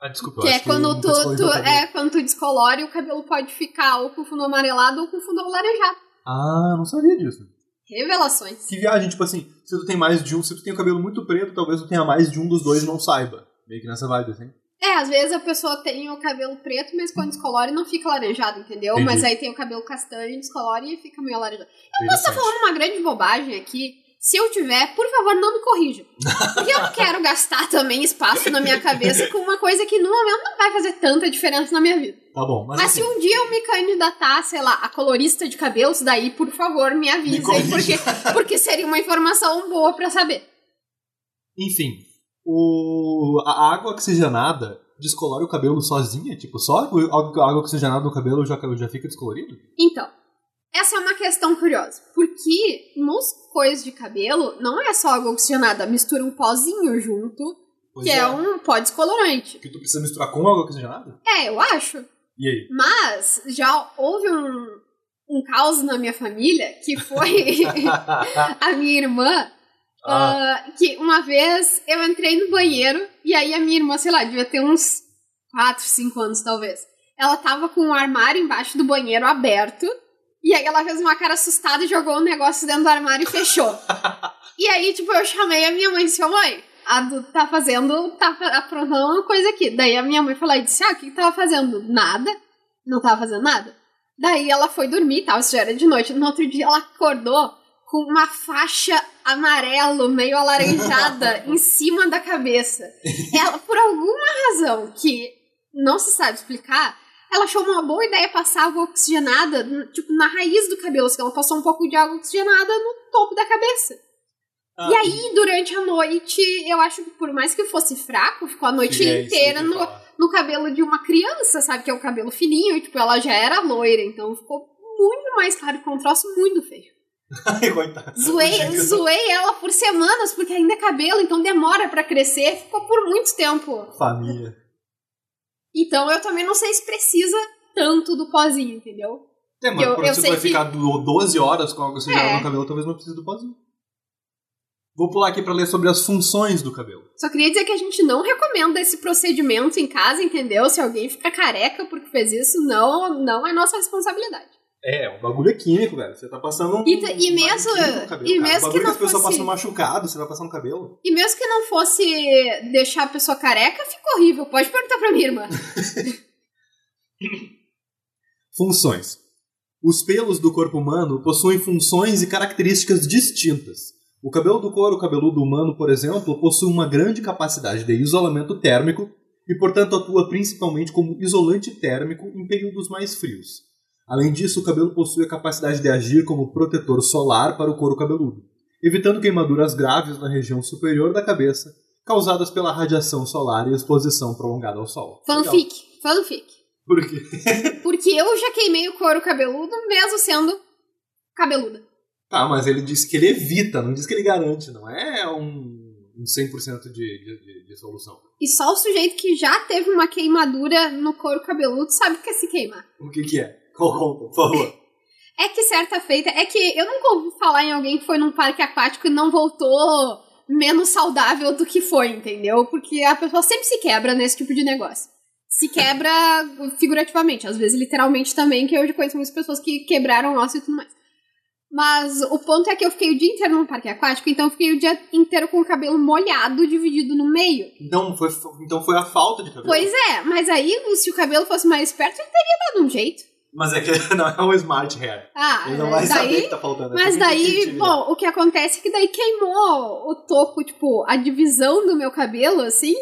Ah, desculpa, eu Que é acho quando eu tu, tu- é quando tu descolore, o cabelo pode ficar ou com fundo amarelado ou com fundo alaranjado. Ah, não sabia disso. Revelações. Que viagem, tipo assim, se tu tem mais de um, se tu tem o cabelo muito preto, talvez tu tenha mais de um dos dois e não saiba. Meio que nessa vibe, assim. É, às vezes a pessoa tem o cabelo preto, mas quando descolore não fica alaranjado, entendeu? Entendi. Mas aí tem o cabelo castanho, descolore e fica meio alaranjado. Eu posso estar falando uma grande bobagem aqui. Se eu tiver, por favor, não me corrija. Porque eu não quero gastar também espaço na minha cabeça com uma coisa que no momento não vai fazer tanta diferença na minha vida. Tá bom, mas, Mas assim, se um dia eu me candidatar, sei lá, a colorista de cabelos, daí, por favor, me avise Me aí, porque, porque seria uma informação boa pra saber. enfim, o, a água oxigenada descolore o cabelo sozinha? Tipo, só a água oxigenada no cabelo já, já fica descolorido? Então, essa é uma questão curiosa. Porque nos cois de cabelo, não é só água oxigenada, mistura um pozinho junto, Pois que é. um pó descolorante. Que tu precisa misturar com água oxigenada? É, eu acho. E aí? Mas já houve um, um caos na minha família que foi <laughs> <laughs> a minha irmã. Ah. ah, que uma vez eu entrei no banheiro e aí a minha irmã, sei lá, devia ter uns 4, 5 anos talvez. Ela tava com o armário embaixo do banheiro aberto e aí ela fez uma cara assustada e jogou o negócio dentro do armário e fechou. e aí, tipo, eu chamei a minha mãe e disse: "Ô, mãe, a Du tá fazendo, tá aprontando uma coisa aqui. Daí a minha mãe falou e disse: Ah, o que, que tava fazendo? Nada. Não tava fazendo nada. Daí ela foi dormir e tal, isso já era de noite. No outro dia ela acordou com uma faixa amarelo, meio alaranjada, <laughs> em cima da cabeça. Ela, por alguma razão que não se sabe explicar, ela achou uma boa ideia passar água oxigenada, tipo, na raiz do cabelo. Assim, ela passou um pouco de água oxigenada no topo da cabeça. Ah, E aí, durante a noite, eu acho que por mais que fosse fraco, ficou a noite é inteira no, no cabelo de uma criança, sabe? Que é o cabelo fininho, e tipo, ela já era loira, então ficou muito mais claro, ficou um troço muito feio. <laughs> Ai, coitado. Zoei, zoei ela por semanas, porque ainda é cabelo, então demora pra crescer, ficou por muito tempo. Família. Então eu também não sei se precisa tanto do pozinho, entendeu? É, mas Eu- por eu você vai que- ficar do- 12 horas com água oxigenada É. no cabelo, talvez não precise do pozinho. Vou pular aqui pra ler sobre as funções do cabelo. Só queria dizer que a gente não recomenda esse procedimento em casa, entendeu? Se alguém fica careca porque fez isso, não, não é nossa responsabilidade. É, o bagulho é químico, velho. Você tá passando um. E t- e um mesmo- cabelo, e mesmo bagulho que não fosse- passam machucado, você vai passar no cabelo. E mesmo que não fosse deixar a pessoa careca, fica horrível. Pode perguntar pra minha irmã. <laughs> Funções. Os pelos do corpo humano possuem funções e características distintas. O cabelo do couro cabeludo humano, por exemplo, possui uma grande capacidade de isolamento térmico e, portanto, atua principalmente como isolante térmico em períodos mais frios. Além disso, o cabelo possui a capacidade de agir como protetor solar para o couro cabeludo, evitando queimaduras graves na região superior da cabeça causadas pela radiação solar e exposição prolongada ao sol. Legal. Fanfic, fanfic. Por quê? <laughs> Porque eu já queimei o couro cabeludo, mesmo sendo cabeluda. Tá, mas ele disse que ele evita, não diz que ele garante, não é um, um 100% de, de, de, de solução. E só o sujeito que já teve uma queimadura no couro cabeludo sabe o que é se queimar. O que que é? Conta, por favor? É que certa feita. É que eu nunca ouvi falar em alguém que foi num parque aquático e não voltou menos saudável do que foi, entendeu? Porque a pessoa sempre se quebra nesse tipo de negócio. Se quebra figurativamente, às vezes literalmente também, que eu já conheço muitas pessoas que quebraram osso e tudo mais. Mas o ponto é que eu fiquei o dia inteiro num parque aquático, então eu fiquei o dia inteiro com o cabelo molhado, dividido no meio. Então foi, então foi a falta de cabelo. Pois é, mas aí, se o cabelo fosse mais esperto, ele teria dado um jeito. Mas é que <laughs> não é um smart hair. Ah, Ele não vai saber daí, que tá faltando. Mas Tem que daí, bom, o que acontece é que daí queimou o topo, tipo, a divisão do meu cabelo, assim.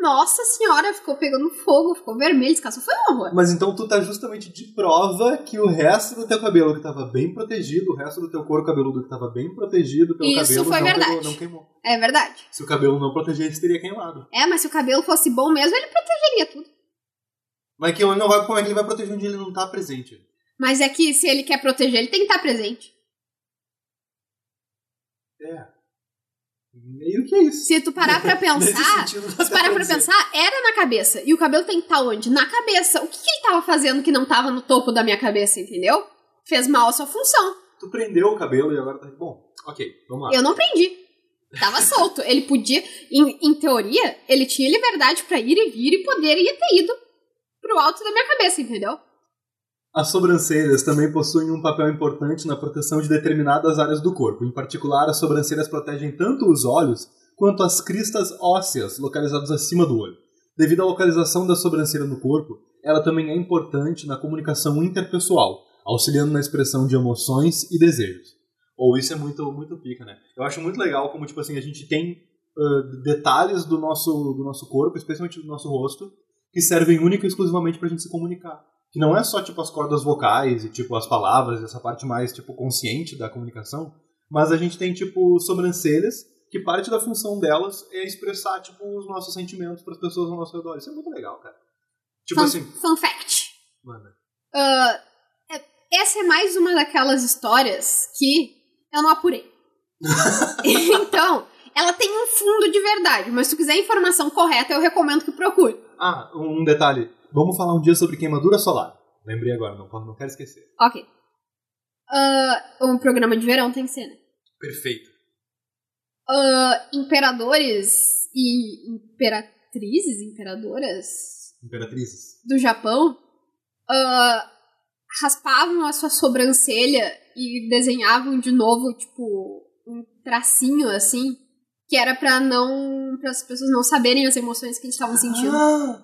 Nossa senhora, ficou pegando fogo, ficou vermelho, descansou, foi um horror. Mas então tu tá justamente de prova que o resto do teu cabelo que tava bem protegido, o resto do teu couro cabeludo que tava bem protegido pelo Isso cabelo foi não, verdade. pegou- não queimou. É verdade. Se o cabelo não protegesse, teria queimado. É, mas se o cabelo fosse bom mesmo, ele protegeria tudo. Mas que ele não vai, como é que ele vai proteger onde ele não tá presente? Mas é que se ele quer proteger, ele tem que estar presente. É. Meio que é isso. Se tu parar pra <laughs> pensar, se parar pra pensar, era na cabeça. E o cabelo tem que estar onde? Na cabeça. O que, que ele tava fazendo que não tava no topo da minha cabeça, entendeu? Fez mal a sua função. Tu prendeu o cabelo e agora tá. Bom, ok, vamos lá. Eu não prendi. Tava solto. Ele podia, em, em teoria, ele tinha liberdade pra ir e vir e poderia ter ido pro alto da minha cabeça, entendeu? As sobrancelhas também possuem um papel importante na proteção de determinadas áreas do corpo. Em particular, as sobrancelhas protegem tanto os olhos quanto as cristas ósseas localizadas acima do olho. Devido à localização da sobrancelha no corpo, ela também é importante na comunicação interpessoal, auxiliando na expressão de emoções e desejos. Ou isso é muito, muito pica, né? Eu acho muito legal como, tipo assim, a gente tem ah, detalhes do nosso, do nosso corpo, especialmente do nosso rosto, que servem única e exclusivamente pra gente se comunicar. Que não é só, tipo, as cordas vocais e, tipo, as palavras, essa parte mais, tipo, consciente da comunicação, mas a gente tem, tipo, sobrancelhas, que parte da função delas é expressar, tipo, os nossos sentimentos pras pessoas ao nosso redor. Isso é muito legal, cara. Tipo fun, assim, fun fact. é- essa é mais uma daquelas histórias que eu não apurei. <laughs> então, ela tem um fundo de verdade, mas se tu quiser a informação correta, eu recomendo que procure. Ah, um detalhe. Vamos falar um dia sobre queimadura solar. Lembrei agora, não, não quero esquecer. Ok. Ah, um programa de verão tem que ser, né? Perfeito. Ah, imperadores e imperatrizes, imperadoras Imperatrizes. do Japão ah, raspavam a sua sobrancelha e desenhavam de novo, tipo, um tracinho assim, que era pra não. para as pessoas não saberem as emoções que eles estavam sentindo. Ah!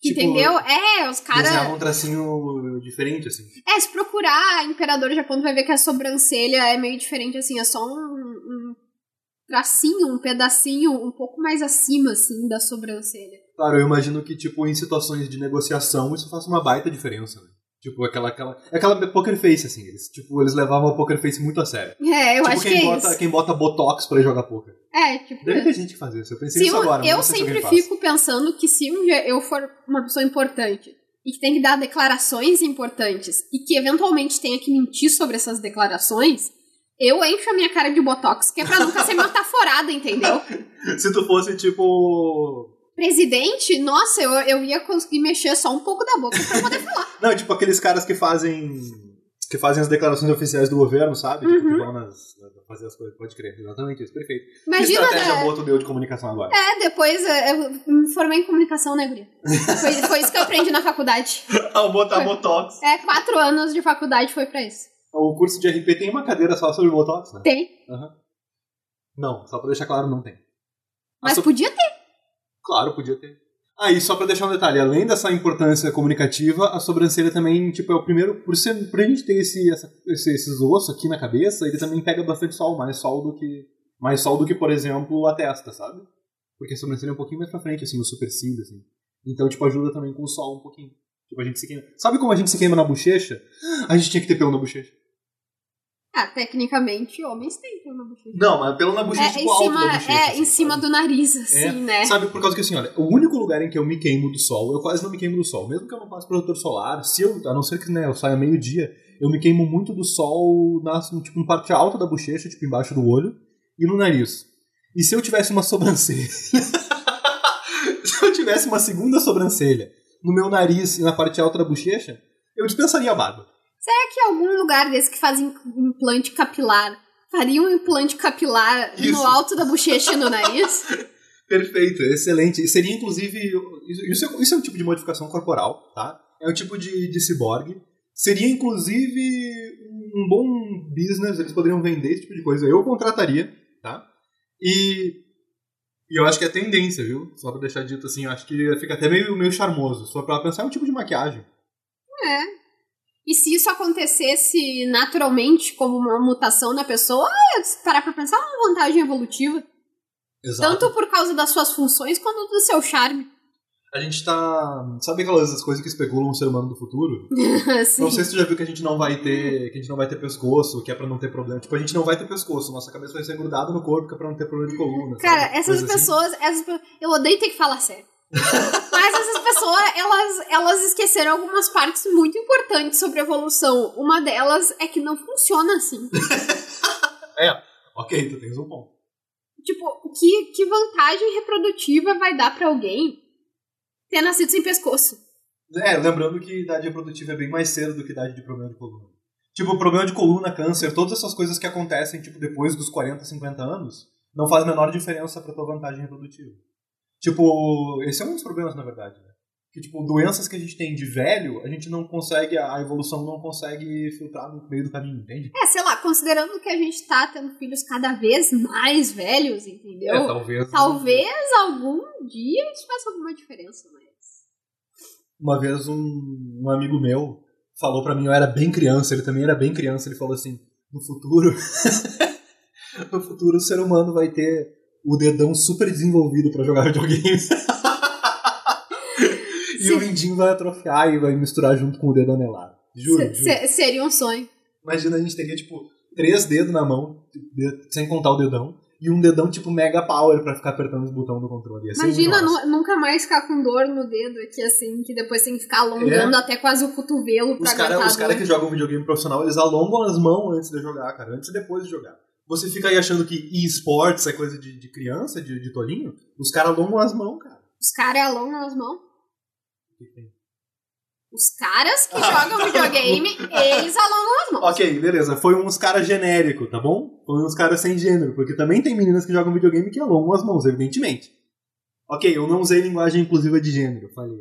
Tipo, Entendeu? É, os caras. Um tracinho diferente, assim. É, se procurar Imperador do Japão, vai ver que a sobrancelha é meio diferente, assim, é só um, um tracinho, um pedacinho um pouco mais acima, assim, da sobrancelha. Claro, eu imagino que, tipo, em situações de negociação, isso faça uma baita diferença, né? Tipo, aquela, aquela. Aquela poker face, assim. Eles, tipo, eles levavam a poker face muito a sério. É, eu tipo, acho quem, que é bota, isso. quem bota botox pra jogar poker. É, tipo. Deve ter gente que faz isso. Eu pensei Se nisso um- agora. eu se sempre fico pensando que se um dia eu for uma pessoa importante e que tem que dar declarações importantes e que eventualmente tenha que mentir sobre essas declarações, eu encho a minha cara de botox, que é pra nunca ser <laughs> metaforada, entendeu? Se tu fosse, tipo. Presidente, nossa, eu, eu ia conseguir mexer só um pouco da boca pra poder falar. Não, tipo aqueles caras que fazem. Que fazem as declarações oficiais do governo, sabe? Tipo, Uhum. que vão nas, fazer as coisas. Pode crer, exatamente isso, perfeito. Imagina, que estratégia né? boa tu deu de comunicação agora? É, depois eh, eu me formei em comunicação, né, Guria? Foi, <laughs> foi isso que eu aprendi na faculdade. Ao botar Foi. botox. É, quatro anos de faculdade foi pra isso. O curso de RP tem uma cadeira só sobre botox, né? Tem. Aham. Não, só pra deixar claro, não tem. Mas so- podia ter. Claro, podia ter. Ah, e só pra deixar um detalhe, além dessa importância comunicativa, a sobrancelha também, tipo, é o primeiro. Por, ser, por a gente ter esse, essa- esse- esses ossos aqui na cabeça, ele também pega bastante sol, mais sol do que. Mais sol do que, por exemplo, a testa, sabe? Porque a sobrancelha é um pouquinho mais pra frente, assim, no supercílio, assim. Então, tipo, ajuda também com o sol um pouquinho. Tipo, a gente se queima. Sabe como a gente se queima na bochecha? A gente tinha que ter pelo na bochecha. Ah, tecnicamente, homens têm pelo na bochecha. Não, mas pelo na bochecha, É, tipo, em alto cima, da bochecha. é, assim, em cima sabe? do nariz, assim, É, né? Sabe, por causa que assim, olha, o único lugar em que eu me queimo do sol, eu quase não me queimo do sol. Mesmo que eu não passe protetor solar, se eu, a não ser que né, eu saia meio-dia, eu me queimo muito do sol na tipo, na parte alta da bochecha, tipo embaixo do olho, e no nariz. E se eu tivesse uma <laughs> sobrancelha. Se eu tivesse uma segunda sobrancelha no meu nariz e na parte alta da bochecha, eu dispensaria a barba. Será que algum lugar desse que faz im- implante capilar faria um implante capilar Isso. no alto da bochecha e no nariz? <laughs> Perfeito, excelente. Seria inclusive. Isso, isso é, isso é um tipo de modificação corporal, tá? É um tipo de, de ciborgue. Seria inclusive um bom business, eles poderiam vender esse tipo de coisa. Eu contrataria, tá? E, e eu acho que é tendência, viu? Só pra deixar dito assim, eu acho que fica até meio, meio charmoso. Só pra pensar é um tipo de maquiagem. É. E se isso acontecesse naturalmente, como uma mutação na pessoa, ah, se parar pra pensar, é uma vantagem evolutiva. Exato. Tanto por causa das suas funções quanto do seu charme. A gente tá. Sabe aquelas coisas que especulam o ser humano do futuro? <laughs> Assim. Não sei se tu já viu que a gente não vai ter. que a gente não vai ter pescoço, que é pra não ter problema. Tipo, a gente não vai ter pescoço, nossa cabeça vai ser grudada no corpo, que é pra não ter problema de coluna. Cara, sabe? essas assim. pessoas, essas pe- eu odeio ter que falar sério. Mas essas pessoas, elas, elas esqueceram algumas partes muito importantes sobre a evolução. Uma delas é que não funciona assim. <laughs> É, ok, tu tens um ponto. Tipo, que, que vantagem reprodutiva vai dar pra alguém ter nascido sem pescoço? É, lembrando que idade reprodutiva é bem mais cedo do que idade de problema de coluna. Tipo, problema de coluna, câncer, todas essas coisas que acontecem, tipo, depois dos 40, 50 anos, não faz a menor diferença pra tua vantagem reprodutiva. Tipo, esse é um dos problemas, na verdade, né? Que, tipo, doenças que a gente tem de velho, a gente não consegue, a evolução não consegue filtrar no meio do caminho, entende? É, sei lá, considerando que a gente tá tendo filhos cada vez mais velhos, entendeu? É, talvez. Talvez algum dia isso faça alguma diferença, mas. Uma vez um, um amigo meu falou pra mim, eu era bem criança, ele também era bem criança, ele falou assim, no futuro, <laughs> no futuro o ser humano vai ter o dedão super desenvolvido pra jogar <laughs> videogames. e Sim. o mindinho vai atrofiar e vai misturar junto com o dedo anelado. Juro, se- juro. se- seria um sonho. Imagina, a gente teria, tipo, três dedos na mão, sem contar o dedão, e um dedão, tipo, mega power pra ficar apertando os botões do controle. Ia Imagina nunca mais ficar com dor no dedo aqui, assim, que depois tem que ficar alongando até quase o cotovelo pra É. Os caras aguentar os a cara dor. que jogam videogame profissional, eles alongam as mãos antes de jogar, cara. Antes e depois de jogar. Você fica aí achando que e-sports é coisa de, de criança, de, de tolinho? Os caras alongam as mãos, cara. Os caras alongam as mãos. O que tem? Os caras que Ah. jogam <laughs> videogame, eles alongam as mãos. Ok, beleza. Foi uns caras genérico, tá bom? Foi uns caras sem gênero, porque também tem meninas que jogam videogame que alongam as mãos, evidentemente. Ok, eu não usei linguagem inclusiva de gênero, falei.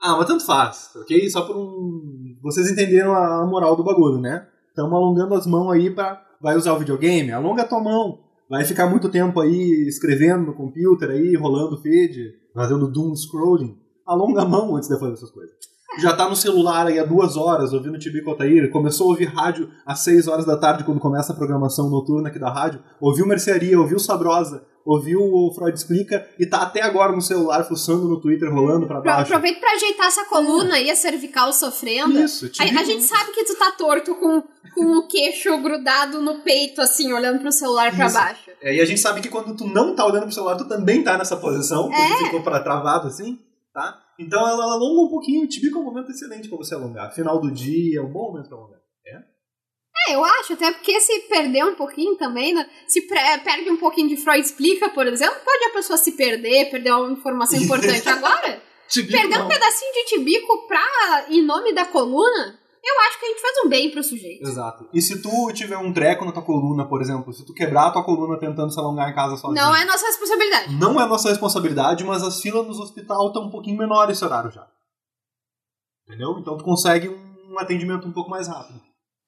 Ah, mas tanto faz, ok? Só por um. Vocês entenderam a moral do bagulho, né? Estamos alongando as mãos aí pra. Vai usar o videogame? Alonga a tua mão. Vai ficar muito tempo aí escrevendo no computer aí, rolando feed, fazendo doom scrolling. Alonga a mão antes de fazer essas coisas. Já tá no celular aí há duas horas, ouvindo Tibico Altair, começou a ouvir rádio às seis horas da tarde, quando começa a programação noturna aqui da rádio, ouviu Mercearia, ouviu Sabrosa, ouviu o Freud Explica, e tá até agora no celular, fuçando no Twitter, rolando pra baixo. Aproveita pra ajeitar essa coluna e a cervical sofrendo. Isso, A, Tibico- a gente sabe que tu tá torto com, com o queixo grudado no peito, assim, olhando pro celular pra Isso. baixo. É, e a gente sabe que quando tu não tá olhando pro celular, tu também tá nessa posição, porque É. ficou pra travado assim, tá? Então ela alonga um pouquinho, o Tibico é um momento excelente pra você alongar. Final do dia é um bom momento pra alongar. É, eu acho, até porque se perder um pouquinho também, né? se perde um pouquinho de Freud explica, por exemplo, pode a pessoa se perder, perder uma informação <laughs> importante. Agora, Tibico perder não. um pedacinho de tibico pra, em nome da coluna, eu acho que a gente faz um bem pro sujeito. Exato. E se tu tiver um treco na tua coluna, por exemplo, se tu quebrar a tua coluna tentando se alongar em casa sozinho. Não é nossa responsabilidade. Não é nossa responsabilidade, mas as filas nos hospital estão um pouquinho menores esse horário já. Entendeu? Então tu consegue um atendimento um pouco mais rápido.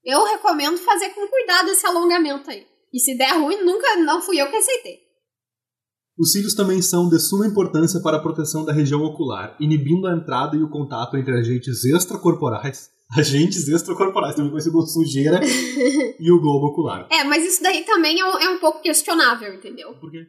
Eu recomendo fazer com cuidado esse alongamento aí. E se der ruim, nunca, não fui eu que aceitei. Os cílios também são de suma importância para a proteção da região ocular, inibindo a entrada e o contato entre agentes extracorporais, <laughs> agentes extracorporais, também conhecido como sujeira, <laughs> e o globo ocular. É, mas isso daí também é um, é um pouco questionável, entendeu? Por quê?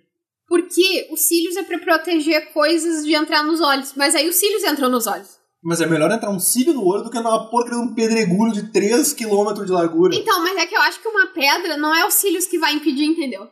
Porque os cílios é pra proteger coisas de entrar nos olhos, mas aí os cílios entram nos olhos. Mas é melhor entrar um cílio no olho do que uma porca de um pedregulho de 3km de largura. Então, mas é que eu acho que uma pedra não é os cílios que vai impedir, entendeu?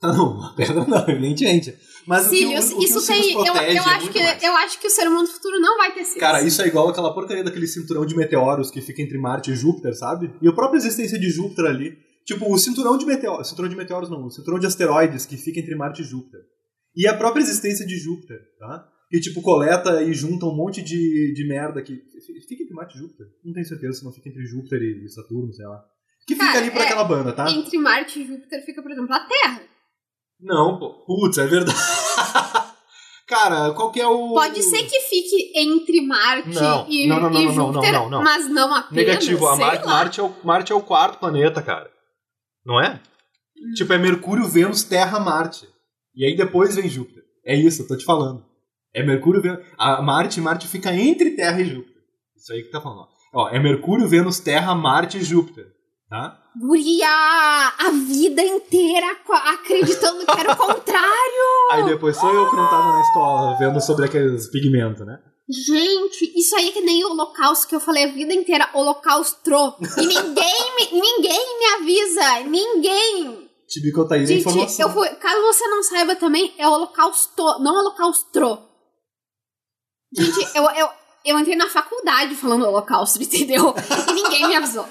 Ah, não, uma pedra não, <laughs> evidentemente. Mas cílios, o que, o, o que isso tem. Eu, protege eu é acho que, mais. eu acho que o ser humano do futuro não vai ter cílios. Cara, isso é igual aquela porcaria daquele cinturão de meteoros que fica entre Marte e Júpiter, sabe? E a própria existência de Júpiter ali. Tipo, o cinturão de meteoros. Cinturão de meteoros não, o cinturão de asteroides que fica entre Marte e Júpiter. E a própria existência de Júpiter, tá? Que, tipo, coleta e junta um monte de, de merda que... Fica entre Marte e Júpiter? Não tenho certeza se não fica entre Júpiter e Saturno, sei lá. Que fica Cara, ali por é, aquela banda, tá? Entre Marte e Júpiter fica, por exemplo, a Terra. Não, pô. Putz, é verdade. <laughs> Cara, qual que é o... Pode ser que fique entre Marte Não, e, não, não, não, e não, não, Júpiter, não, não. mas não apenas. Negativo, a lá. Marte, é o, Marte é o quarto planeta, cara. Não é? Hum. Tipo, é Mercúrio, Vênus, Terra, Marte. E aí depois vem Júpiter. É isso, eu tô te falando. É Mercúrio, Vênus. A Marte, Marte fica entre Terra e Júpiter. Isso aí que tá falando. Ó, é Mercúrio, Vênus, Terra, Marte e Júpiter. Tá? Guria, a vida inteira acreditando que era o <laughs> contrário. Aí depois sou eu que não tava na escola vendo sobre aqueles pigmentos, né? Gente, isso aí é que nem o holocausto que eu falei a vida inteira, holocaustro. E ninguém me, ninguém me avisa, ninguém. Tibico tá aí na Gente, informação. eu fui, caso você não saiba também, é holocausto, não holocaustro. Gente, eu, eu, eu entrei na faculdade falando holocausto, <laughs> entendeu? E ninguém me avisou.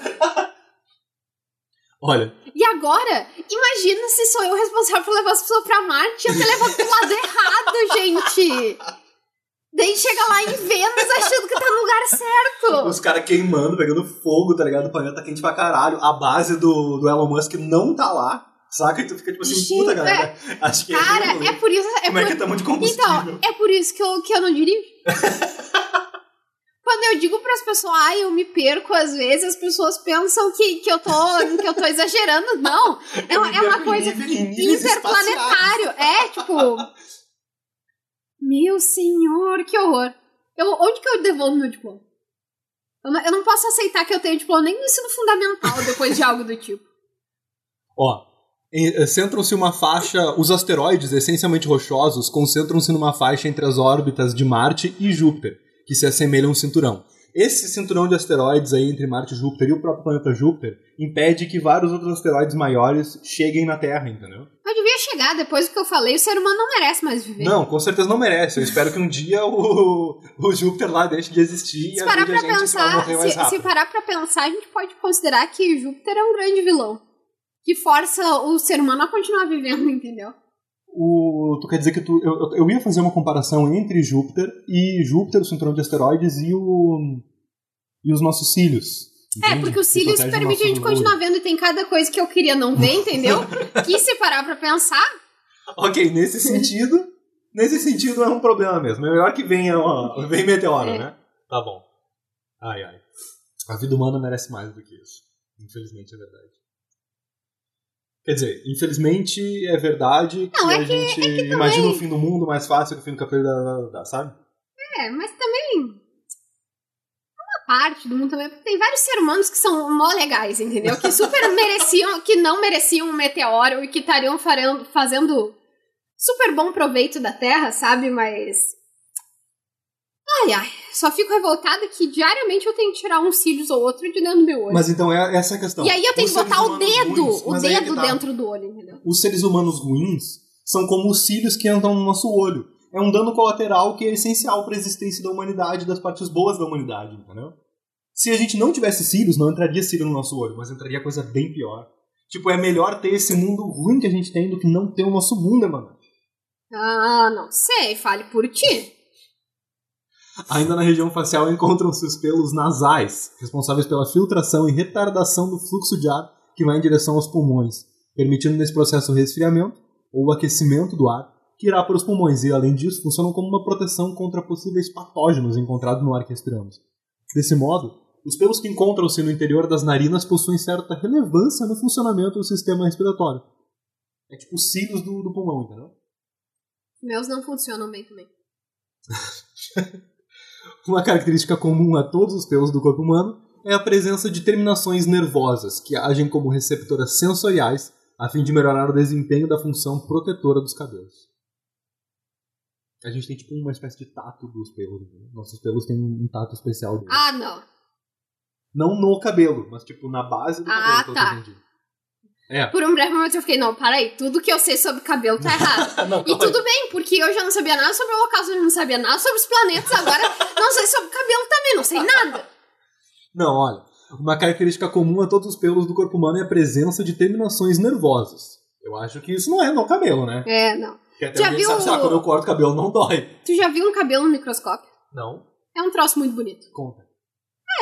Olha, E agora, imagina se sou eu responsável por levar as pessoas pra Marte e eu ter levado pro lado errado, <laughs> gente. Daí chega lá em Vênus achando que tá no lugar certo. os caras queimando, pegando fogo, tá ligado? O planeta quente pra caralho. A base do, do Elon Musk não tá lá. Saca? E tu fica tipo assim, puta, galera. Acho que é Cara, é rolê. por isso. É Como é por... que estamos de combustível? Então, é por isso que eu, que eu não dirijo. <laughs> Quando eu digo pras pessoas, ai, eu me perco às vezes, as pessoas pensam que, que, eu, tô, que eu tô exagerando. Não, é, uma- é uma coisa interplanetário. É, tipo. Meu senhor, que horror. Eu, onde que eu devolvo meu diploma? Eu não, eu não posso aceitar que eu tenho diploma nem no ensino fundamental depois de algo do tipo. Ó, em- eh, centram-se uma faixa. Os asteroides, essencialmente rochosos, concentram-se numa faixa entre as órbitas de Marte e Júpiter, que se assemelham a um cinturão. Esse cinturão de asteroides aí entre Marte e Júpiter e o próprio planeta Júpiter impede que vários outros asteroides maiores cheguem na Terra, entendeu? Mas devia chegar, depois do que eu falei, o ser humano não merece mais viver. Não, com certeza não merece. Eu espero que um dia o, o Júpiter lá deixe de existir e Se parar ajude a pra gente pensar, morrer mais se, se rápido. parar pra pensar, a gente pode considerar que Júpiter é um grande vilão. Que força o ser humano a continuar vivendo, <laughs> entendeu? O, tu quer dizer que tu, eu, eu- ia fazer uma comparação entre Júpiter e Júpiter, o cinturão de asteroides, e, o, e os nossos cílios. É, entende? porque os cílios permitem a gente continuar olho. vendo e tem cada coisa que eu queria não ver, entendeu? <laughs> que se parar pra pensar, Ok, nesse sentido, nesse sentido é um problema mesmo. É melhor que venha, ó, vem meteoro, É. né? Tá bom. Ai, ai. A vida humana merece mais do que isso. Infelizmente é verdade. Quer dizer, infelizmente é verdade que Não, é a que- gente é que imagina também- o fim do mundo mais fácil que o fim do cabelo da, da, sabe? é, mas também. Uma parte do mundo também. Tem vários seres humanos que são mó legais, entendeu? Que super <laughs> mereciam, que não mereciam um meteoro e que estariam fazendo super bom proveito da Terra, sabe? Mas. Ai, ai. Só fico revoltada que diariamente eu tenho que tirar uns cílios ou outro de dentro do meu olho. Mas então é essa a questão. e aí eu tenho Os que botar o dedo, ruins, o é dedo tá. dentro do olho, entendeu? Os seres humanos ruins são como os cílios que entram no nosso olho. É um dano colateral que é essencial para a existência da humanidade, das partes boas da humanidade, entendeu? Se a gente não tivesse cílios, não entraria cílio no nosso olho, mas entraria coisa bem pior. Tipo, é melhor ter esse mundo ruim que a gente tem do que não ter o nosso mundo, mano. Ah, não sei, fale por ti. Ainda na região facial encontram-se os pelos nasais, responsáveis pela filtração e retardação do fluxo de ar que vai em direção aos pulmões, permitindo nesse processo o resfriamento ou o aquecimento do ar que irá para os pulmões e, além disso, funcionam como uma proteção contra possíveis patógenos encontrados no ar que respiramos. Desse modo, os pelos que encontram-se no interior das narinas possuem certa relevância no funcionamento do sistema respiratório. É tipo os cílios do, do pulmão, entendeu? Meus não funcionam bem também. <laughs> Uma característica comum a todos os pelos do corpo humano é a presença de terminações nervosas que agem como receptoras sensoriais a fim de melhorar o desempenho da função protetora dos cabelos. A gente tem tipo uma espécie de tato dos pelos. Né? Nossos pelos têm um tato especial deles. Ah, não. Não no cabelo, mas tipo na base do Ah, cabelo, pelo tá. É. Por um breve momento eu fiquei, não, para aí, tudo que eu sei sobre cabelo tá errado. <laughs> Não, E tudo bem, porque eu já não sabia nada sobre o holocausto, eu não sabia nada sobre os planetas, agora não sei sobre cabelo também, não sei nada. Não, olha. Uma característica comum a todos os pelos do corpo humano é a presença de terminações nervosas, Eu acho que isso não é no cabelo, né? É, não. Porque até Já viu sabe, sei lá, o- quando eu corto o cabelo não dói. Tu já viu um cabelo no microscópio? Não? É um troço muito bonito. Conta.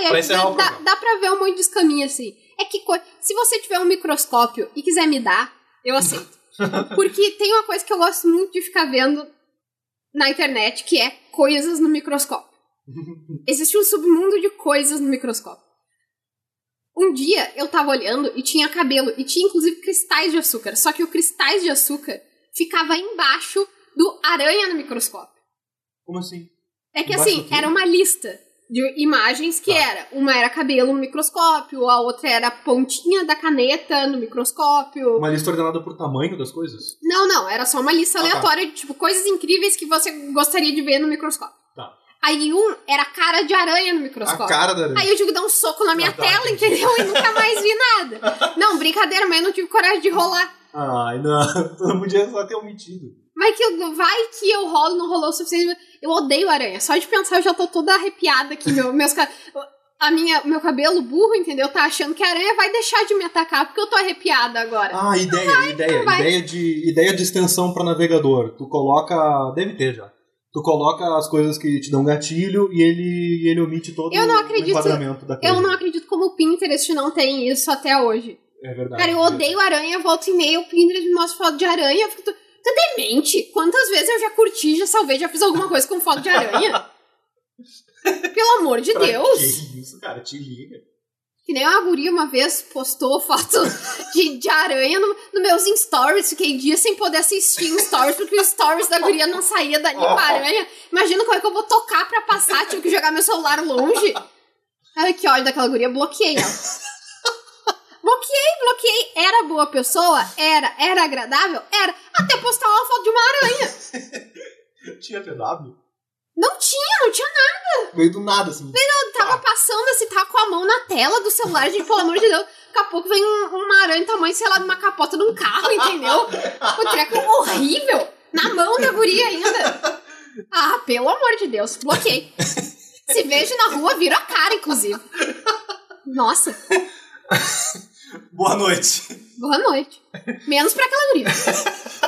É, Pra é, encerrar dá, dá, dá pra ver um monte de escaminha assim. É que co- se você tiver um microscópio e quiser me dar, eu aceito. <laughs> Porque tem uma coisa que eu gosto muito de ficar vendo na internet, que é coisas no microscópio. Existe um submundo de coisas no microscópio. Um dia eu tava olhando e tinha cabelo, e tinha inclusive cristais de açúcar. Só que o cristais de açúcar ficava embaixo do aranha no microscópio. Como assim? É que Embaixo assim, era uma lista de imagens que Tá. era. Uma era cabelo no microscópio, a outra era a pontinha da caneta no microscópio. Uma lista ordenada por tamanho das coisas? Não, não, era só uma lista Ah, tá. aleatória de tipo coisas incríveis que você gostaria de ver no microscópio. Tá. Aí um era a cara de aranha no A microscópio. cara da Aí eu tive que dar um soco na minha Ah, tá. tela, entendeu? E nunca mais vi nada. <laughs> Não, brincadeira, mas eu não tive coragem de rolar. Ai, não. <laughs> Tu não podia só ter omitido. Vai que, eu, vai que eu rolo, não rolou o suficiente. Eu odeio aranha. Só de pensar eu já tô toda arrepiada aqui. Meu, meus, a minha, meu cabelo burro, entendeu? Tá achando que a aranha vai deixar de me atacar porque eu tô arrepiada agora. Ah, ideia, ideia. vai. Ideia de, ideia de extensão para navegador. Tu coloca. Deve ter já. Tu coloca as coisas que te dão gatilho e ele, ele omite todo Eu não o acredito- enquadramento da coisa. Eu não acredito como o Pinterest não tem isso até hoje. É verdade. Cara, eu odeio aranha, volta e meia, o Pinterest me mostra foto de aranha, eu fico. Tu é demente? Quantas vezes eu já curti, já salvei, já fiz alguma coisa com foto de aranha? <laughs> Pelo amor de Pra Deus! Que isso, cara? Te liga. Que nem uma guria uma vez postou foto <laughs> de, de aranha no, no meus stories. Fiquei dias sem poder assistir em stories, porque os stories da guria não saía dali com a aranha. Imagina como é que eu vou tocar pra passar, tive que jogar meu celular longe. <laughs> Ai, que ódio daquela guria, bloqueei ela. Bloqueei. Era boa pessoa? Era. Era agradável? Era. Até postar uma foto de uma aranha. <laughs> Tinha TW? Não tinha, não tinha nada. Veio do nada, assim. Eu tava passando assim, tava com a mão na tela do celular, gente, pelo amor de Deus. Daqui a pouco vem um- uma aranha tamanho, sei lá, de uma capota de um carro, entendeu? O treco horrível. Na mão da guria ainda. Ah, pelo amor de Deus, bloqueei. Se vejo na rua, viro a cara, inclusive. Nossa, Boa noite. boa noite. Menos pra aquela guria. <laughs>